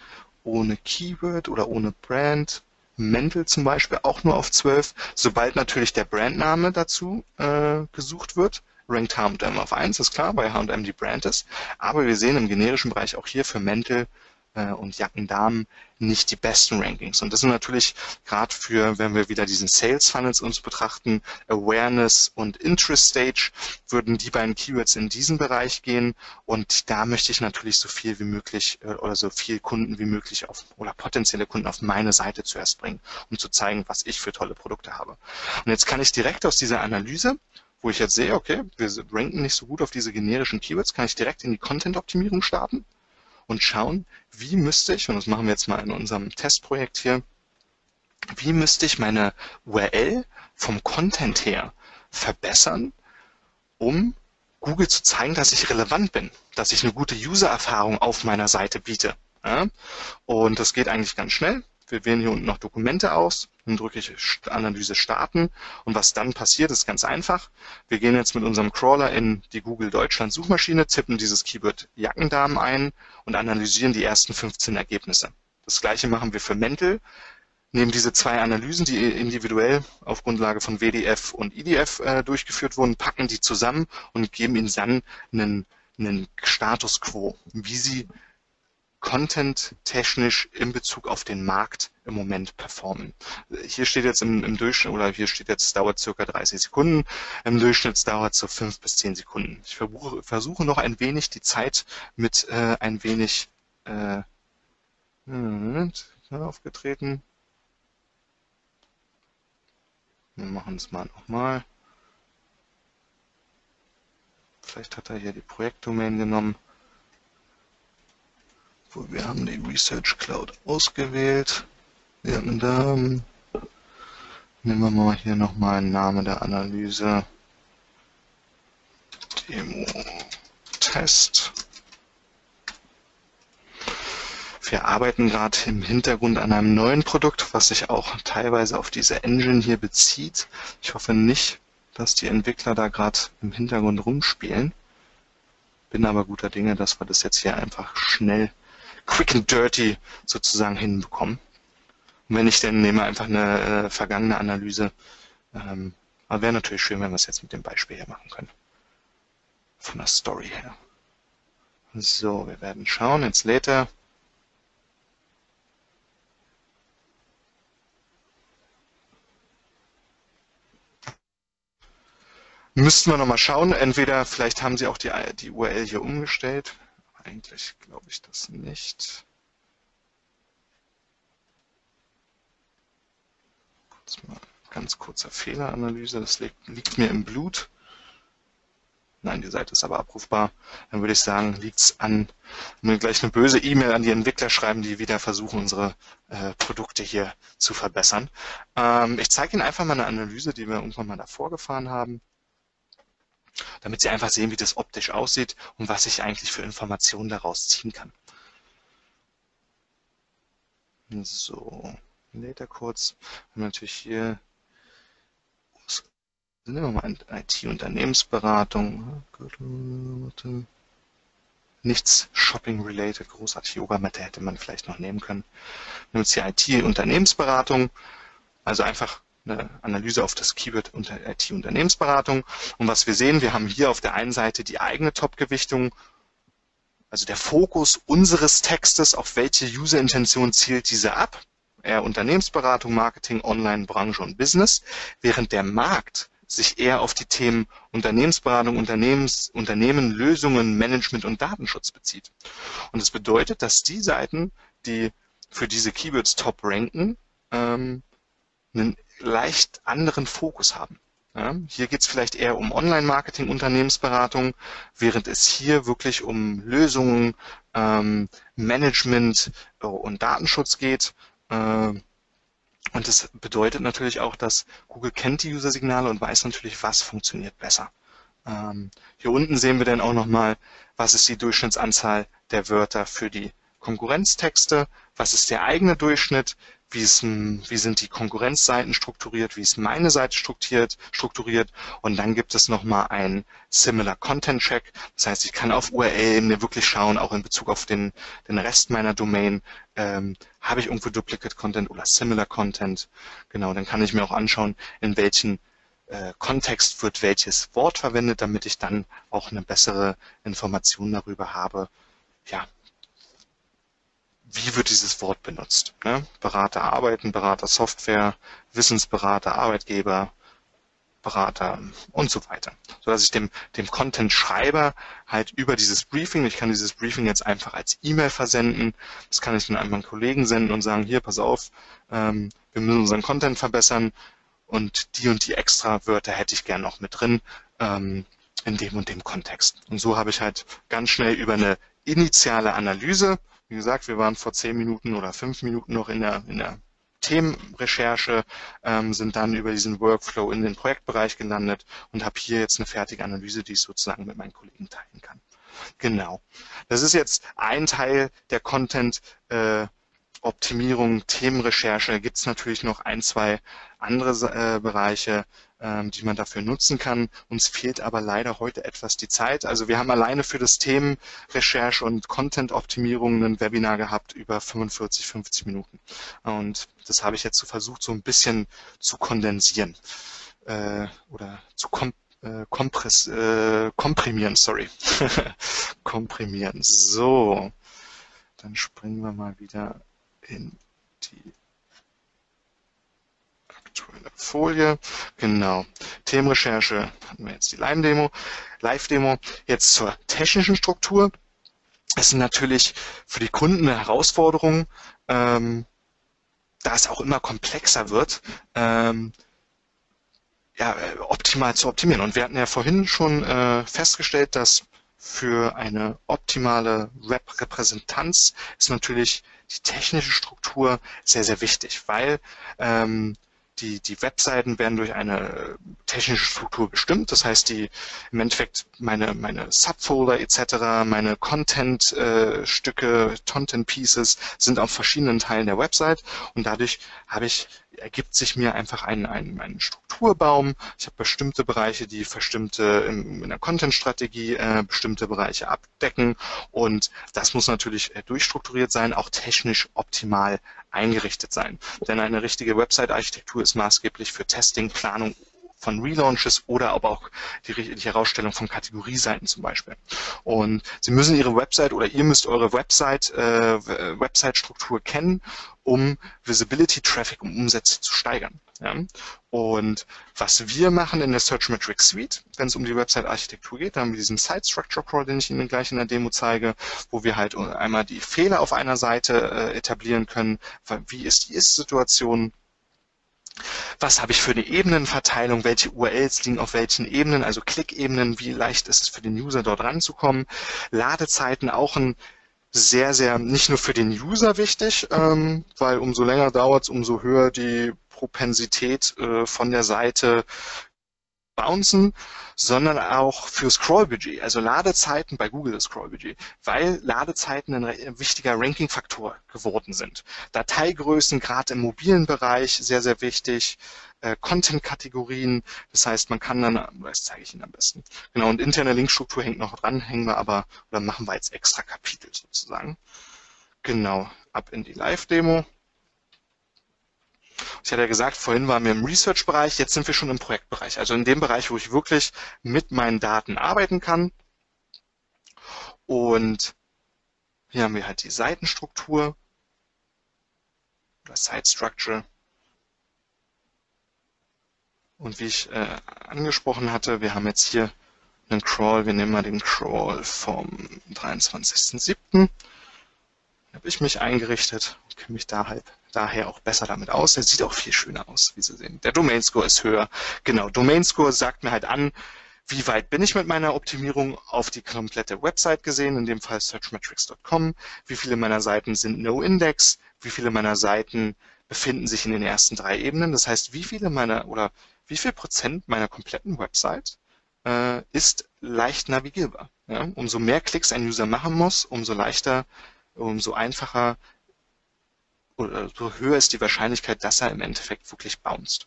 ohne Keyword oder ohne Brand. Mäntel zum Beispiel auch nur auf 12. Sobald natürlich der Brandname dazu äh, gesucht wird, rankt H&M auf 1, ist klar, weil H&M die Brand ist. Aber wir sehen im generischen Bereich auch hier für Mäntel äh, und Jackendamen nicht die besten Rankings. Und das sind natürlich gerade für, wenn wir wieder diesen Sales Funnels uns betrachten, Awareness und Interest Stage, würden die beiden Keywords in diesen Bereich gehen. Und da möchte ich natürlich so viel wie möglich äh, oder so viel Kunden wie möglich auf oder potenzielle Kunden auf meine Seite zuerst bringen, um zu zeigen, was ich für tolle Produkte habe. Und jetzt kann ich direkt aus dieser Analyse wo ich jetzt sehe, okay, wir ranken nicht so gut auf diese generischen Keywords, kann ich direkt in die Content-Optimierung starten und schauen, wie müsste ich, und das machen wir jetzt mal in unserem Testprojekt hier, wie müsste ich meine URL vom Content her verbessern, um Google zu zeigen, dass ich relevant bin, dass ich eine gute User-Erfahrung auf meiner Seite biete. Und das geht eigentlich ganz schnell. Wir wählen hier unten noch Dokumente aus, dann drücke ich Analyse starten und was dann passiert, ist ganz einfach. Wir gehen jetzt mit unserem Crawler in die Google Deutschland Suchmaschine, tippen dieses Keyword Jackendamen ein und analysieren die ersten 15 Ergebnisse. Das gleiche machen wir für Mäntel, nehmen diese zwei Analysen, die individuell auf Grundlage von WDF und IDF äh, durchgeführt wurden, packen die zusammen und geben ihnen dann einen, einen Status quo, wie sie content-technisch in Bezug auf den Markt im Moment performen. Hier steht jetzt im, im, Durchschnitt, oder hier steht jetzt, dauert circa 30 Sekunden. Im Durchschnitt dauert es so 5 bis 10 Sekunden. Ich versuche, versuche noch ein wenig die Zeit mit äh, ein wenig äh, Moment, aufgetreten. Wir machen es mal nochmal. Vielleicht hat er hier die Projektdomain genommen. Wir haben die Research Cloud ausgewählt. Wir haben da, nehmen wir mal hier nochmal einen Namen der Analyse. Demo Test. Wir arbeiten gerade im Hintergrund an einem neuen Produkt, was sich auch teilweise auf diese Engine hier bezieht. Ich hoffe nicht, dass die Entwickler da gerade im Hintergrund rumspielen. Bin aber guter Dinge, dass wir das jetzt hier einfach schnell, quick and dirty sozusagen hinbekommen. Wenn nicht, dann nehmen wir einfach eine äh, vergangene Analyse. Ähm, aber wäre natürlich schön, wenn wir es jetzt mit dem Beispiel hier machen können. Von der Story her. So, wir werden schauen. Jetzt lädt er. Müssten wir nochmal schauen. Entweder, vielleicht haben sie auch die, die URL hier umgestellt. Eigentlich glaube ich das nicht. Kurz mal ganz kurzer Fehleranalyse. Das liegt, liegt mir im Blut. Nein, die Seite ist aber abrufbar. Dann würde ich sagen, liegt es an, mir gleich eine böse E-Mail an die Entwickler schreiben, die wieder versuchen, unsere äh, Produkte hier zu verbessern. Ähm, ich zeige Ihnen einfach mal eine Analyse, die wir irgendwann mal davor gefahren haben damit Sie einfach sehen, wie das optisch aussieht und was ich eigentlich für Informationen daraus ziehen kann. So, lädt er kurz. Wir haben natürlich hier nehmen wir mal IT-Unternehmensberatung. Nichts Shopping-related, großartig Yogamatte hätte man vielleicht noch nehmen können. Wir haben jetzt hier IT-Unternehmensberatung, also einfach eine Analyse auf das Keyword unter IT-Unternehmensberatung. Und was wir sehen, wir haben hier auf der einen Seite die eigene Top-Gewichtung, also der Fokus unseres Textes, auf welche User-Intention zielt diese ab. Eher Unternehmensberatung, Marketing, Online, Branche und Business, während der Markt sich eher auf die Themen Unternehmensberatung, Unternehmens, Unternehmen, Lösungen, Management und Datenschutz bezieht. Und das bedeutet, dass die Seiten, die für diese Keywords top ranken, ähm, einen leicht anderen Fokus haben. Ja, hier geht es vielleicht eher um Online-Marketing, Unternehmensberatung, während es hier wirklich um Lösungen, ähm, Management äh, und Datenschutz geht. Äh, und das bedeutet natürlich auch, dass Google kennt die User-Signale und weiß natürlich, was funktioniert besser. Ähm, hier unten sehen wir dann auch nochmal, was ist die Durchschnittsanzahl der Wörter für die Konkurrenztexte, was ist der eigene Durchschnitt, wie, ist, wie sind die Konkurrenzseiten strukturiert, wie ist meine Seite strukturiert, strukturiert und dann gibt es nochmal ein Similar Content Check. Das heißt, ich kann auf URL-Ebene wirklich schauen, auch in Bezug auf den, den Rest meiner Domain, ähm, habe ich irgendwo Duplicate Content oder Similar Content. Genau, dann kann ich mir auch anschauen, in welchen äh, Kontext wird welches Wort verwendet, damit ich dann auch eine bessere Information darüber habe, ja, wie wird dieses Wort benutzt? Ne? Berater arbeiten, Berater Software, Wissensberater, Arbeitgeber, Berater und so weiter. So dass ich dem, dem Content-Schreiber halt über dieses Briefing, ich kann dieses Briefing jetzt einfach als E-Mail versenden, das kann ich dann an meinen Kollegen senden und sagen, hier, pass auf, ähm, wir müssen unseren Content verbessern und die und die extra Wörter hätte ich gern noch mit drin ähm, in dem und dem Kontext. Und so habe ich halt ganz schnell über eine initiale Analyse wie gesagt, wir waren vor zehn Minuten oder fünf Minuten noch in der, in der Themenrecherche, ähm, sind dann über diesen Workflow in den Projektbereich gelandet und habe hier jetzt eine fertige Analyse, die ich sozusagen mit meinen Kollegen teilen kann. Genau. Das ist jetzt ein Teil der Content äh, Optimierung, Themenrecherche. Da gibt es natürlich noch ein, zwei andere äh, Bereiche, die man dafür nutzen kann. Uns fehlt aber leider heute etwas die Zeit. Also wir haben alleine für das Themenrecherche und Content-Optimierung ein Webinar gehabt über 45, 50 Minuten. Und das habe ich jetzt so versucht, so ein bisschen zu kondensieren äh, oder zu kom äh, kompress äh, komprimieren, sorry. komprimieren. So, dann springen wir mal wieder in die Folie, genau. Themenrecherche hatten wir jetzt die Live-Demo. Live-Demo. Jetzt zur technischen Struktur. Es sind natürlich für die Kunden eine Herausforderung, ähm, da es auch immer komplexer wird, ähm, ja, optimal zu optimieren. Und wir hatten ja vorhin schon äh, festgestellt, dass für eine optimale Web-Repräsentanz ist natürlich die technische Struktur sehr, sehr wichtig, weil ähm, die, die Webseiten werden durch eine technische Struktur bestimmt. Das heißt, die im Endeffekt meine, meine Subfolder etc., meine Content-Stücke, äh, Content-Pieces sind auf verschiedenen Teilen der Website und dadurch habe ich ergibt sich mir einfach ein, ein, ein Strukturbaum. Ich habe bestimmte Bereiche, die bestimmte in, in der Content-Strategie äh, bestimmte Bereiche abdecken und das muss natürlich äh, durchstrukturiert sein, auch technisch optimal eingerichtet sein. Denn eine richtige Website-Architektur ist maßgeblich für Testing, Planung von Relaunches oder aber auch die, die Herausstellung von Kategorieseiten zum Beispiel. Und Sie müssen Ihre Website oder ihr müsst eure Website, äh, Website-Struktur kennen, um Visibility, Traffic und Umsätze zu steigern. Ja? Und was wir machen in der Search Metrics Suite, wenn es um die Website-Architektur geht, da haben wir diesen Site Structure Crawl, den ich Ihnen gleich in der Demo zeige, wo wir halt einmal die Fehler auf einer Seite äh, etablieren können. Wie ist die Ist-Situation? Was habe ich für eine Ebenenverteilung? Welche URLs liegen auf welchen Ebenen? Also Klickebenen. Wie leicht ist es für den User dort ranzukommen? Ladezeiten auch ein sehr, sehr nicht nur für den User wichtig, ähm, weil umso länger dauert es, umso höher die Propensität äh, von der Seite bouncen, sondern auch für Scrollbudget, also Ladezeiten bei Google das Scrollbudget, weil Ladezeiten ein wichtiger Ranking-Faktor geworden sind. Dateigrößen, gerade im mobilen Bereich, sehr, sehr wichtig. Äh, Content-Kategorien, das heißt, man kann dann, das zeige ich Ihnen am besten. Genau, und interne Linkstruktur hängt noch dran, hängen wir aber, oder machen wir als extra Kapitel sozusagen. Genau, ab in die Live-Demo. Ich hatte ja gesagt, vorhin waren wir im Research-Bereich, jetzt sind wir schon im Projektbereich. Also in dem Bereich, wo ich wirklich mit meinen Daten arbeiten kann. Und hier haben wir halt die Seitenstruktur oder Site Structure. Und wie ich äh, angesprochen hatte, wir haben jetzt hier einen Crawl. Wir nehmen mal den Crawl vom 23.07. habe ich mich eingerichtet und kenne mich da halt daher auch besser damit aus. Er sieht auch viel schöner aus, wie Sie sehen. Der Domain Score ist höher. Genau, Domain Score sagt mir halt an, wie weit bin ich mit meiner Optimierung auf die komplette Website gesehen, in dem Fall searchmetrics.com, wie viele meiner Seiten sind No-Index, wie viele meiner Seiten befinden sich in den ersten drei Ebenen. Das heißt, wie viele meiner oder wie viel Prozent meiner kompletten Website äh, ist leicht navigierbar. Ja? Umso mehr Klicks ein User machen muss, umso leichter, umso einfacher oder so höher ist die Wahrscheinlichkeit, dass er im Endeffekt wirklich bounced.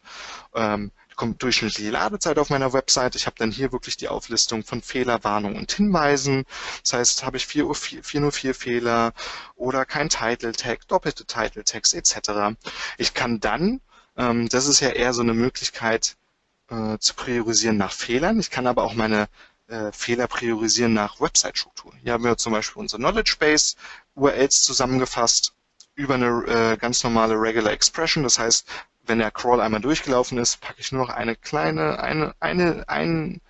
Ähm, kommt durchschnittliche Ladezeit auf meiner Website. Ich habe dann hier wirklich die Auflistung von Fehlerwarnungen und Hinweisen. Das heißt, habe ich 404 Fehler oder kein Title Tag, doppelte Title Tags etc. Ich kann dann, ähm, das ist ja eher so eine Möglichkeit äh, zu priorisieren nach Fehlern. Ich kann aber auch meine äh, Fehler priorisieren nach Website-Struktur. Hier haben wir zum Beispiel unsere Knowledge Base URLs zusammengefasst über eine äh, ganz normale Regular Expression. Das heißt, wenn der Crawl einmal durchgelaufen ist, packe ich nur noch eine kleine, eine, eine, ein,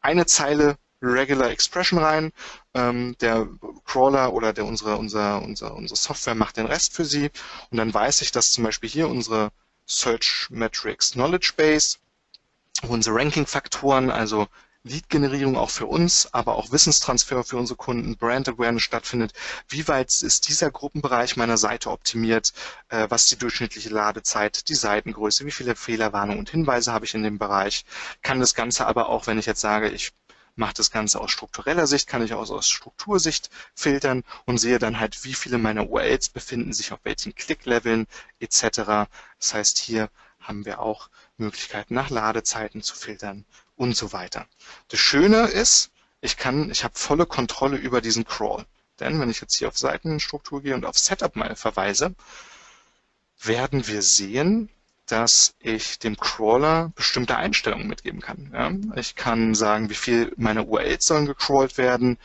eine Zeile Regular Expression rein. Ähm, der Crawler oder der unsere, unser, unser, unsere Software macht den Rest für Sie. Und dann weiß ich, dass zum Beispiel hier unsere Search Metrics Knowledge Base, unsere Ranking-Faktoren, also Lead-Generierung auch für uns, aber auch Wissenstransfer für unsere Kunden, Brand Awareness stattfindet. Wie weit ist dieser Gruppenbereich meiner Seite optimiert? Äh, was die durchschnittliche Ladezeit, die Seitengröße? Wie viele Fehlerwarnungen und Hinweise habe ich in dem Bereich? Kann das Ganze aber auch, wenn ich jetzt sage, ich mache das Ganze aus struktureller Sicht, kann ich auch aus Struktursicht filtern und sehe dann halt, wie viele meiner URLs befinden sich auf welchen Klickleveln etc. Das heißt, hier haben wir auch Möglichkeiten nach Ladezeiten zu filtern und so weiter. Das Schöne ist, ich kann, ich habe volle Kontrolle über diesen Crawl. Denn wenn ich jetzt hier auf Seitenstruktur gehe und auf Setup mal verweise, werden wir sehen, dass ich dem Crawler bestimmte Einstellungen mitgeben kann. Ja? Ich kann sagen, wie viel meiner URLs sollen gecrawlt werden,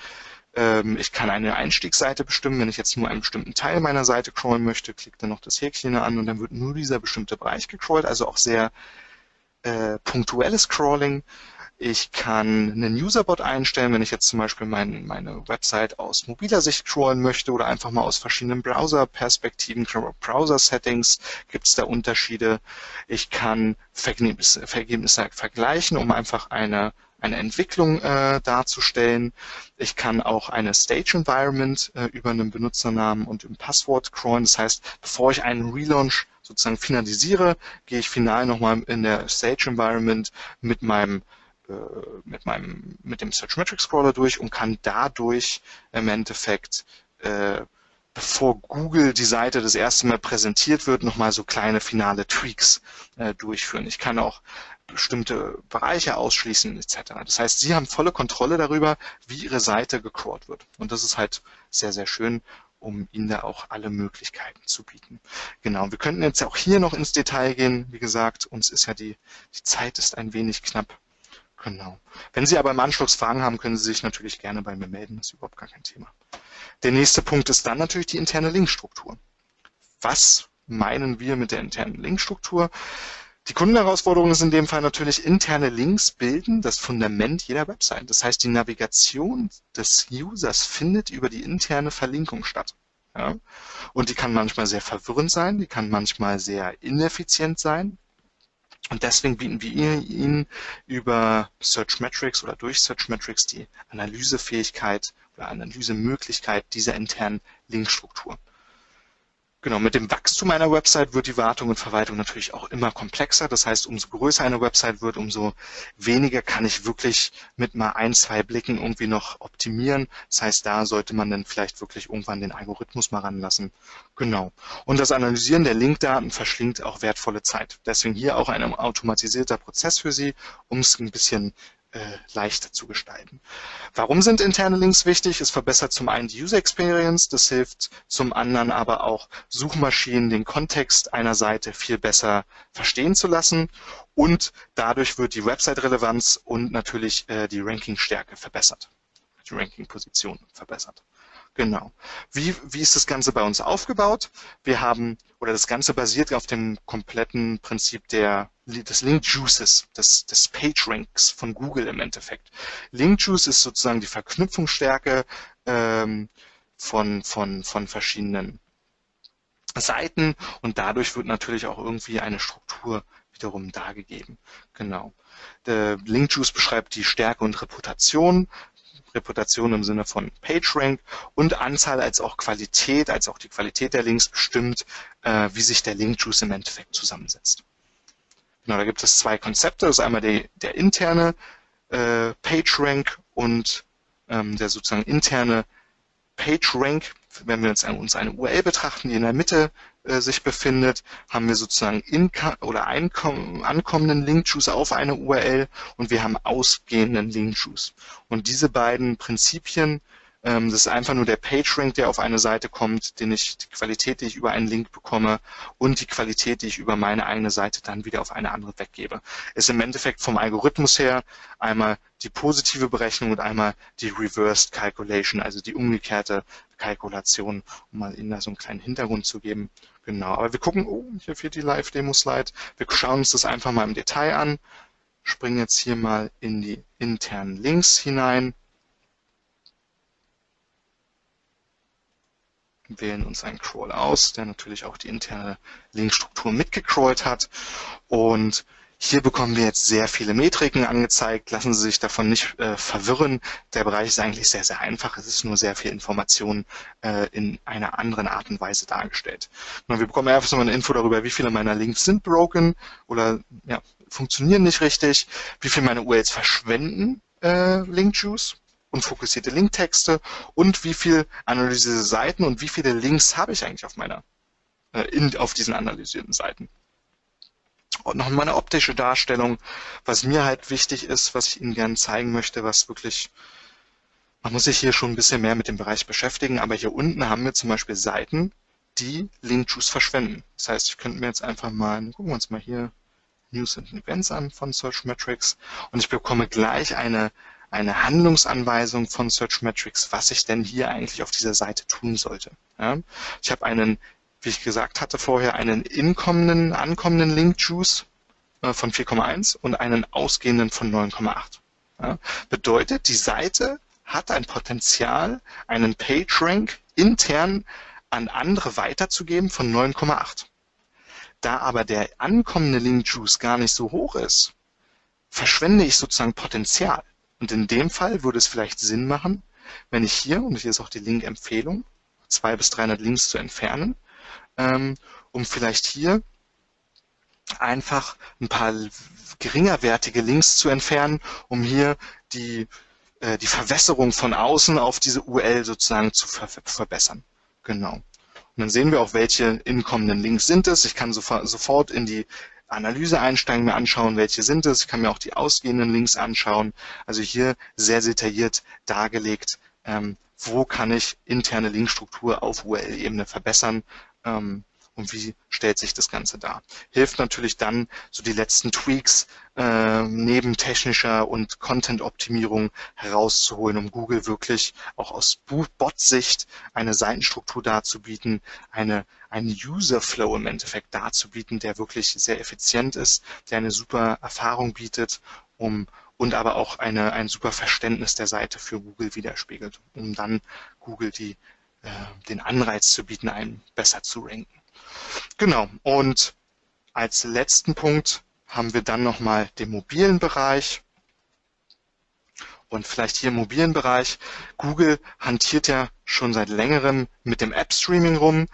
Ähm, ich kann eine Einstiegsseite bestimmen. Wenn ich jetzt nur einen bestimmten Teil meiner Seite crawlen möchte, klickt dann noch das Häkchen an und dann wird nur dieser bestimmte Bereich gecrawlt. Also auch sehr äh, punktuelles Crawling. Ich kann einen Userbot einstellen, wenn ich jetzt zum Beispiel mein, meine Website aus mobiler Sicht crawlen möchte oder einfach mal aus verschiedenen Browser-Perspektiven, Browser-Settings, gibt es da Unterschiede. Ich kann Vergebnisse, Vergebnisse vergleichen, um einfach eine eine Entwicklung äh, darzustellen. Ich kann auch eine Stage Environment äh, über einen Benutzernamen und im Passwort crawlen. Das heißt, bevor ich einen Relaunch sozusagen finalisiere, gehe ich final nochmal in der Stage Environment mit meinem äh, mit meinem mit dem Search Metric Scroller durch und kann dadurch im Endeffekt äh, bevor Google die Seite das erste Mal präsentiert wird, nochmal so kleine finale Tweaks äh, durchführen. Ich kann auch bestimmte Bereiche ausschließen etc. Das heißt, Sie haben volle Kontrolle darüber, wie Ihre Seite gecrawlt wird. Und das ist halt sehr, sehr schön, um Ihnen da auch alle Möglichkeiten zu bieten. Genau, wir könnten jetzt auch hier noch ins Detail gehen. Wie gesagt, uns ist ja die, die Zeit ist ein wenig knapp. Genau. Wenn Sie aber im Anschluss Fragen haben, können Sie sich natürlich gerne bei mir melden. Das ist überhaupt gar kein Thema. Der nächste Punkt ist dann natürlich die interne Linkstruktur. Was meinen wir mit der internen Linkstruktur? Die Kundenherausforderung ist in dem Fall natürlich interne Links bilden das Fundament jeder Website. Das heißt, die Navigation des Users findet über die interne Verlinkung statt. Ja? Und die kann manchmal sehr verwirrend sein, die kann manchmal sehr ineffizient sein. Und deswegen bieten wir Ihnen über Search Metrics oder durch Search Metrics die Analysefähigkeit oder Analysemöglichkeit dieser internen Linkstruktur. Genau, mit dem Wachstum einer Website wird die Wartung und Verwaltung natürlich auch immer komplexer. Das heißt, umso größer eine Website wird, umso weniger kann ich wirklich mit mal ein, zwei Blicken irgendwie noch optimieren. Das heißt, da sollte man dann vielleicht wirklich irgendwann den Algorithmus mal ranlassen. Genau. Und das Analysieren der Linkdaten verschlingt auch wertvolle Zeit. Deswegen hier auch ein automatisierter Prozess für Sie, um es ein bisschen äh, leichter zu gestalten. Warum sind interne Links wichtig? Es verbessert zum einen die User Experience, das hilft zum anderen aber auch Suchmaschinen den Kontext einer Seite viel besser verstehen zu lassen und dadurch wird die Website-Relevanz und natürlich äh, die Ranking-Stärke verbessert, die Ranking-Position verbessert. Genau. Wie, wie ist das Ganze bei uns aufgebaut? Wir haben, oder das Ganze basiert auf dem kompletten Prinzip der, des Link Juices, des, des Page Ranks von Google im Endeffekt. Link Juice ist sozusagen die Verknüpfungsstärke ähm, von, von, von verschiedenen Seiten und dadurch wird natürlich auch irgendwie eine Struktur wiederum dargegeben. Genau. Der Link Juice beschreibt die Stärke und Reputation Reputation im Sinne von PageRank und Anzahl als auch Qualität, als auch die Qualität der Links bestimmt, äh, wie sich der Link-Juice im Endeffekt zusammensetzt. Genau, da gibt es zwei Konzepte. Das ist einmal die, der interne äh, PageRank und ähm, der sozusagen interne PageRank. Wenn wir uns, eine URL betrachten, die in der Mitte äh, sich befindet, haben wir sozusagen Inka oder ankommenden Link-Juice auf eine URL und wir haben ausgehenden Link-Juice. Und diese beiden Prinzipien das ist einfach nur der PageRank, der auf eine Seite kommt, den ich, die Qualität, die ich über einen Link bekomme und die Qualität, die ich über meine eigene Seite dann wieder auf eine andere weggebe. Ist im Endeffekt vom Algorithmus her einmal die positive Berechnung und einmal die Reversed Calculation, also die umgekehrte Kalkulation, um mal Ihnen da so einen kleinen Hintergrund zu geben. Genau, aber wir gucken, oh, hier fehlt die Live-Demo-Slide. Wir schauen uns das einfach mal im Detail an. Springen jetzt hier mal in die internen Links hinein. Wählen uns einen Crawl aus, der natürlich auch die interne Linkstruktur mitgecrawlt hat. Und hier bekommen wir jetzt sehr viele Metriken angezeigt. Lassen Sie sich davon nicht äh, verwirren. Der Bereich ist eigentlich sehr, sehr einfach. Es ist nur sehr viel Information äh, in einer anderen Art und Weise dargestellt. Und wir bekommen einfach so eine Info darüber, wie viele meiner Links sind broken oder ja, funktionieren nicht richtig, wie viele meine URLs verschwenden äh, Link-Juice und fokussierte Linktexte und wie viel analysierte Seiten und wie viele Links habe ich eigentlich auf meiner äh, in, auf diesen analysierten Seiten. Und noch meine optische Darstellung, was mir halt wichtig ist, was ich Ihnen gerne zeigen möchte, was wirklich, man muss sich hier schon ein bisschen mehr mit dem Bereich beschäftigen, aber hier unten haben wir zum Beispiel Seiten, die Link-Juice verschwenden. Das heißt, ich könnte mir jetzt einfach mal, gucken wir uns mal hier News and Events an von Search Metrics und ich bekomme gleich eine eine Handlungsanweisung von Searchmetrics, was ich denn hier eigentlich auf dieser Seite tun sollte. Ja? Ich habe einen, wie ich gesagt hatte vorher, einen inkommenden, ankommenden Link-Juice äh, von 4,1 und einen ausgehenden von 9,8. Ja? Bedeutet, die Seite hat ein Potenzial, einen PageRank intern an andere weiterzugeben von 9,8. Da aber der ankommende Link-Juice gar nicht so hoch ist, verschwende ich sozusagen Potenzial. Und in dem Fall würde es vielleicht Sinn machen, wenn ich hier, und hier ist auch die Link-Empfehlung, 200 bis 300 Links zu entfernen, ähm, um vielleicht hier einfach ein paar geringerwertige Links zu entfernen, um hier die, äh, die Verwässerung von außen auf diese UL sozusagen zu ver verbessern. Genau. Und dann sehen wir auch, welche inkommenden Links sind es. Ich kann sofort in die Analyse einsteigen, mir anschauen, welche sind es. Ich kann mir auch die ausgehenden Links anschauen. Also hier sehr detailliert dargelegt, ähm, wo kann ich interne Linkstruktur auf URL-Ebene verbessern ähm, und wie stellt sich das Ganze dar. Hilft natürlich dann, so die letzten Tweaks äh, neben technischer und Content-Optimierung herauszuholen, um Google wirklich auch aus Bot-Sicht eine Seitenstruktur darzubieten, eine, einen User-Flow im Endeffekt darzubieten, der wirklich sehr effizient ist, der eine super Erfahrung bietet, um und aber auch eine, ein super Verständnis der Seite für Google widerspiegelt, um dann Google die, äh, den Anreiz zu bieten, einen besser zu ranken. Genau. Und als letzten Punkt haben wir dann nochmal den mobilen Bereich. Und vielleicht hier im mobilen Bereich. Google hantiert ja schon seit längerem mit dem App-Streaming rum.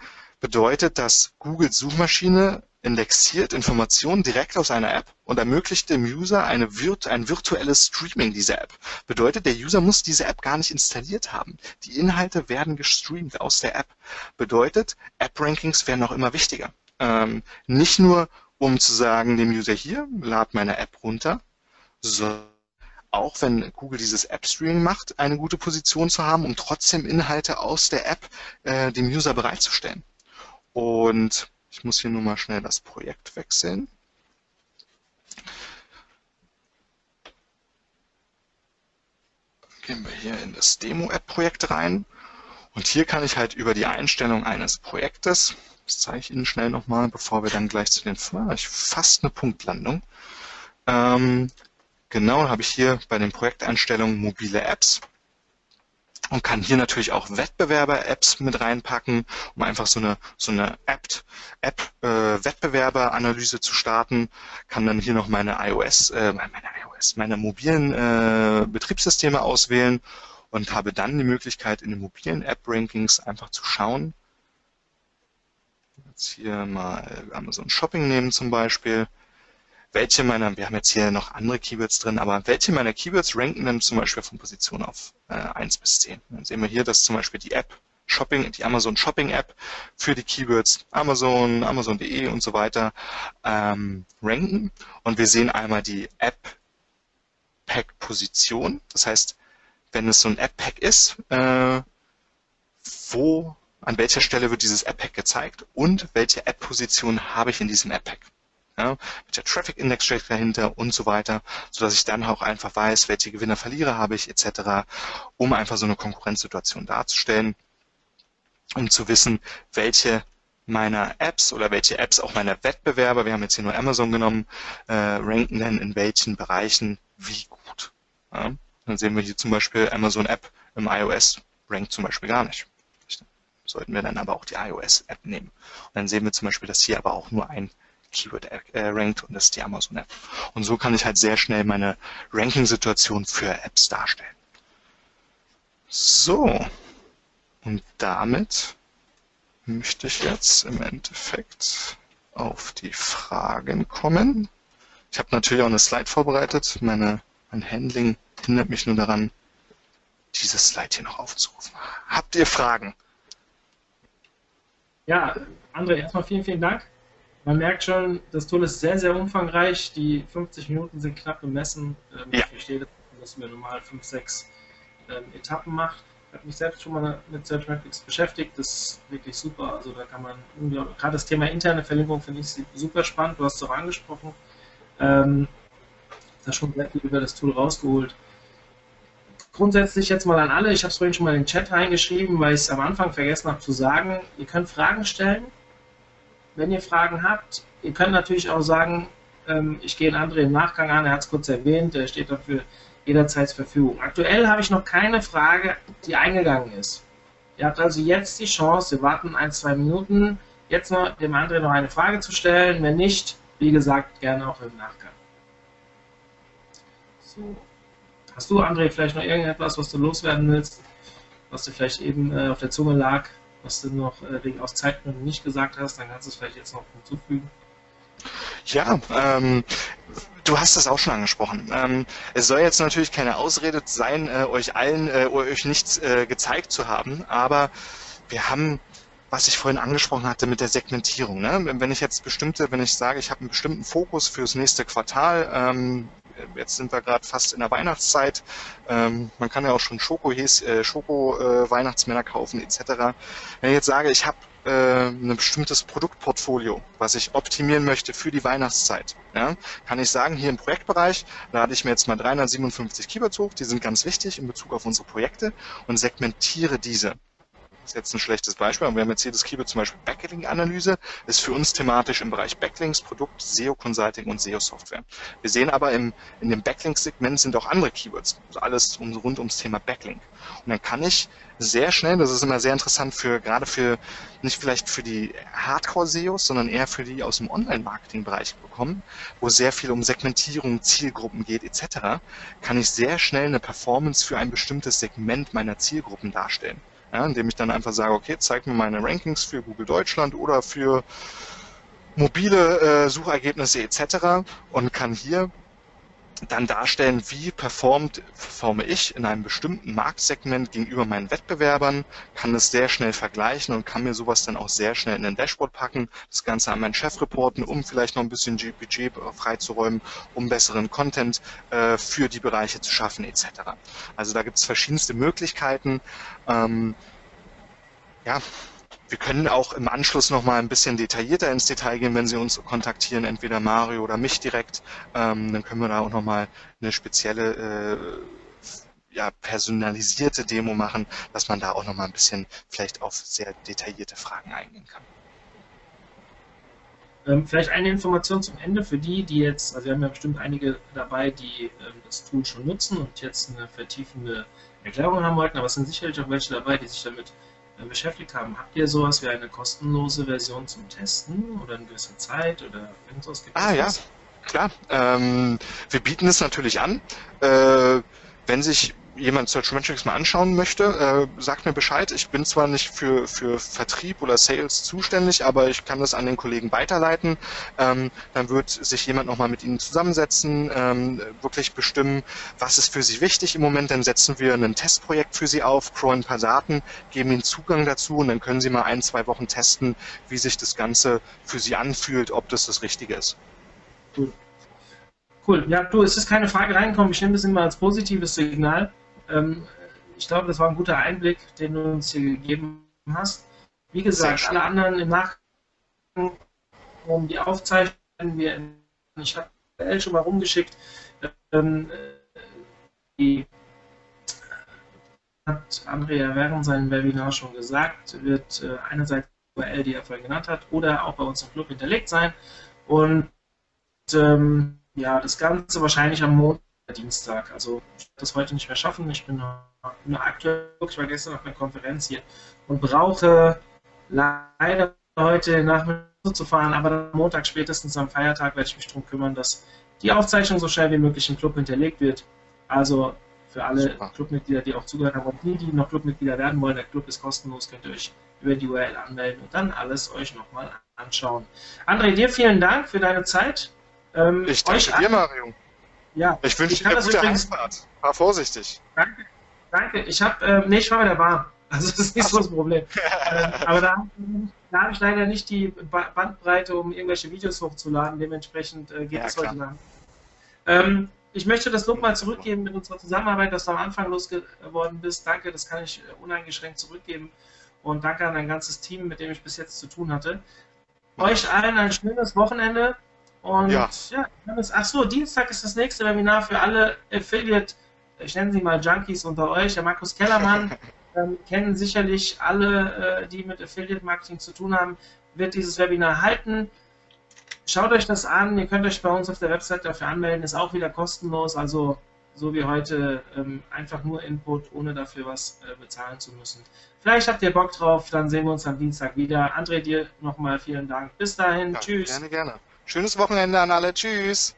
Bedeutet, dass Googles Suchmaschine indexiert Informationen direkt aus einer App und ermöglicht dem User eine virt ein virtuelles Streaming dieser App. Bedeutet, der User muss diese App gar nicht installiert haben. Die Inhalte werden gestreamt aus der App. Bedeutet, App-Rankings werden auch immer wichtiger. Ähm, nicht nur, um zu sagen dem User hier, lad meine App runter, sondern auch wenn Google dieses App-Streaming macht, eine gute Position zu haben, um trotzdem Inhalte aus der App äh, dem User bereitzustellen. Und ich muss hier nur mal schnell das Projekt wechseln. Gehen wir hier in das Demo-App-Projekt rein. Und hier kann ich halt über die Einstellung eines Projektes, das zeige ich Ihnen schnell nochmal, bevor wir dann gleich zu den fast eine Punktlandung. Ähm, genau, habe ich hier bei den Projekteinstellungen mobile Apps und kann hier natürlich auch Wettbewerber-Apps mit reinpacken, um einfach so eine so eine App, App äh, zu starten. Kann dann hier noch meine iOS, äh, meine iOS, meine mobilen äh, Betriebssysteme auswählen und habe dann die Möglichkeit in den mobilen App-Rankings einfach zu schauen. Jetzt hier mal Amazon Shopping nehmen zum Beispiel welche meiner, wir haben jetzt hier noch andere Keywords drin, aber welche meiner Keywords ranken denn zum Beispiel von Position auf äh, 1 bis 10? Dann sehen wir hier, dass zum Beispiel die App Shopping, die Amazon Shopping App für die Keywords Amazon, Amazon.de und so weiter ähm, ranken. Und wir sehen einmal die App Pack Position. Das heißt, wenn es so ein App Pack ist, äh, wo, an welcher Stelle wird dieses App Pack gezeigt und welche App Position habe ich in diesem App Pack ja, welcher Traffic Index steckt dahinter und so weiter, sodass ich dann auch einfach weiß, welche Gewinner, Verlierer habe ich etc., um einfach so eine Konkurrenzsituation darzustellen, um zu wissen, welche meiner Apps oder welche Apps auch meiner Wettbewerber, wir haben jetzt hier nur Amazon genommen, äh, ranken denn in welchen Bereichen wie gut. Ja? Dann sehen wir hier zum Beispiel Amazon App im iOS rankt zum Beispiel gar nicht. Sollten wir dann aber auch die iOS App nehmen. Und dann sehen wir zum Beispiel, dass hier aber auch nur ein Keyword äh, rankt und das ist die Amazon App. Und so kann ich halt sehr schnell meine Ranking-Situation für Apps darstellen. So, und damit möchte ich jetzt im Endeffekt auf die Fragen kommen. Ich habe natürlich auch eine Slide vorbereitet. Meine, mein Handling hindert mich nur daran, dieses Slide hier noch aufzurufen. Habt ihr Fragen? Ja, André, erstmal vielen, vielen Dank. Man merkt schon, das Tool ist sehr, sehr umfangreich. Die 50 Minuten sind knapp bemessen. Ähm, ja. Ich verstehe, dass man normal 5, 6 ähm, Etappen macht. Ich habe mich selbst schon mal mit Searchmetrics beschäftigt. Das ist wirklich super. Also da kann man gerade das Thema interne Verlinkung finde ich super spannend. Du hast es auch angesprochen. Ähm, da schon sehr viel über das Tool rausgeholt. grundsätzlich jetzt mal an alle, ich habe es vorhin schon mal in den Chat reingeschrieben, weil ich es am Anfang vergessen habe zu sagen, ihr könnt Fragen stellen, wenn ihr Fragen habt. Ihr könnt natürlich auch sagen, ähm, ich gehe in André im Nachgang an, er hat es kurz erwähnt, er steht dafür jederzeit zur Verfügung. Aktuell habe ich noch keine Frage, die eingegangen ist. Ihr habt also jetzt die Chance, wir warten ein, zwei Minuten, jetzt noch dem André noch eine Frage zu stellen. Wenn nicht, wie gesagt, gerne auch im Nachgang. So. Hast du, André, vielleicht noch irgendetwas, was du loswerden willst, was dir vielleicht eben äh, auf der Zunge lag, was du noch äh, wegen aus Zeitgründen nicht gesagt hast, dann kannst du es vielleicht jetzt noch hinzufügen. Ja, ähm, du hast es auch schon angesprochen. Ähm, es soll jetzt natürlich keine Ausrede sein, äh, euch allen äh, euch nichts äh, gezeigt zu haben, aber wir haben was ich vorhin angesprochen hatte mit der Segmentierung. Ne? Wenn ich jetzt bestimmte, wenn ich sage, ich habe einen bestimmten Fokus fürs nächste Quartal, ähm, jetzt sind wir gerade fast in der Weihnachtszeit. Ähm, man kann ja auch schon Schoko, äh, Schoko äh, Weihnachtsmänner kaufen etc. Wenn ich jetzt sage, ich habe äh, ein bestimmtes Produktportfolio, was ich optimieren möchte für die Weihnachtszeit, ja, kann ich sagen, hier im Projektbereich lade ich mir jetzt mal 357 Keywords hoch, die sind ganz wichtig in Bezug auf unsere Projekte und segmentiere diese ist jetzt ein schlechtes Beispiel, aber wir haben jetzt hier das Keyword zum Beispiel Backlink-Analyse, ist für uns thematisch im Bereich Backlinks, Produkt, SEO-Consulting und SEO-Software. Wir sehen aber im, in dem Backlink-Segment sind auch andere Keywords, also alles rund ums Thema Backlink. Und dann kann ich sehr schnell, das ist immer sehr interessant für, gerade für, nicht vielleicht für die Hardcore-SEOs, sondern eher für die aus dem Online-Marketing-Bereich bekommen, wo sehr viel um Segmentierung, Zielgruppen geht etc., kann ich sehr schnell eine Performance für ein bestimmtes Segment meiner Zielgruppen darstellen ja, indem ich dann einfach sage, okay, zeig mir meine Rankings für Google Deutschland oder für mobile äh, Suchergebnisse etc. und kann hier dann darstellen, wie performt, performe ich in einem bestimmten Marktsegment gegenüber meinen Wettbewerbern, kann es sehr schnell vergleichen und kann mir sowas dann auch sehr schnell in den Dashboard packen, das Ganze an meinen Chef reporten, um vielleicht noch ein bisschen Budget freizuräumen, um besseren Content äh, für die Bereiche zu schaffen etc. Also da gibt es verschiedenste Möglichkeiten. Ähm, ja, wir können auch im Anschluss noch mal ein bisschen detaillierter ins Detail gehen, wenn Sie uns kontaktieren, entweder Mario oder mich direkt. Ähm, dann können wir da auch noch mal eine spezielle, äh, ja, personalisierte Demo machen, dass man da auch noch mal ein bisschen vielleicht auf sehr detaillierte Fragen eingehen kann. Ähm, vielleicht eine Information zum Ende für die, die jetzt, also wir haben ja bestimmt einige dabei, die ähm, das Tool schon nutzen und jetzt eine vertiefende Erklärung haben wollten, aber es sind sicherlich auch welche dabei, die sich damit beschäftigt haben. Habt ihr sowas wie eine kostenlose Version zum Testen oder eine gewisse Zeit oder irgendwas? Gibt ah ja, klar. Ähm, wir bieten es natürlich an. Äh, wenn sich jemand Search Metrics mal anschauen möchte, äh, sagt mir Bescheid. Ich bin zwar nicht für, für Vertrieb oder Sales zuständig, aber ich kann das an den Kollegen weiterleiten. Ähm, dann wird sich jemand nochmal mit Ihnen zusammensetzen, ähm, wirklich bestimmen, was ist für Sie wichtig im Moment. Dann setzen wir ein Testprojekt für Sie auf, crawlen ein paar Daten, geben Ihnen Zugang dazu und dann können Sie mal ein, zwei Wochen testen, wie sich das Ganze für Sie anfühlt, ob das das Richtige ist. Cool. Cool. Ja, du, es ist keine Frage reingekommen. Ich nehme das immer als positives Signal. Ähm, ich glaube, das war ein guter Einblick, den du uns hier gegeben hast. Wie gesagt, alle anderen im Nachgang um die Aufzeichnung, wir, ich habe L schon mal rumgeschickt, ähm, die hat Andrea während seinem Webinar schon gesagt, wird äh, einerseits URL, die er vorhin genannt hat, oder auch bei uns im Club hinterlegt sein. Und ähm, ja, das Ganze wahrscheinlich am Montag Dienstag. Also ich werde das heute nicht mehr schaffen. Ich bin nur aktuell, ich war gestern auf einer Konferenz hier und brauche leider heute Nachmittag zu fahren, aber Montag spätestens am Feiertag werde ich mich darum kümmern, dass die Aufzeichnung so schnell wie möglich im Club hinterlegt wird. Also für alle Super. Clubmitglieder, die auch zugehört haben und die, die noch Clubmitglieder werden wollen, der Club ist kostenlos, könnt ihr euch über die URL anmelden und dann alles euch nochmal anschauen. André, dir vielen Dank für deine Zeit. Ähm, ich danke dir, Mario. Ja. Ich wünsche dir eine gute übrigens... Heimfahrt. Fahr vorsichtig. Danke. Danke. Ich habe, äh, nee, ich war bei der Bahn. Also das ist nicht so das Problem. äh, aber da, da habe ich leider nicht die Bandbreite, um irgendwelche Videos hochzuladen. Dementsprechend äh, geht es heute lang. Ähm, ich möchte das Lob mal zurückgeben mit unserer Zusammenarbeit, dass du am Anfang losgeworden bist. Danke, das kann ich äh, uneingeschränkt zurückgeben. Und danke an dein ganzes Team, mit dem ich bis jetzt zu tun hatte. Euch allen ein schönes Wochenende. Und ja, ja ach so, Dienstag ist das nächste Webinar für alle Affiliate ich nenne sie mal Junkies unter euch, der Markus Kellermann, ähm, kennen sicherlich alle, äh, die mit Affiliate Marketing zu tun haben, wird dieses Webinar halten. Schaut euch das an, ihr könnt euch bei uns auf der Website dafür anmelden, ist auch wieder kostenlos, also so wie heute ähm, einfach nur Input, ohne dafür was äh, bezahlen zu müssen. Vielleicht habt ihr Bock drauf, dann sehen wir uns am Dienstag wieder. André, dir nochmal vielen Dank. Bis dahin, ja, tschüss. Gerne, gerne. Schönes Wochenende an alle, tschüss.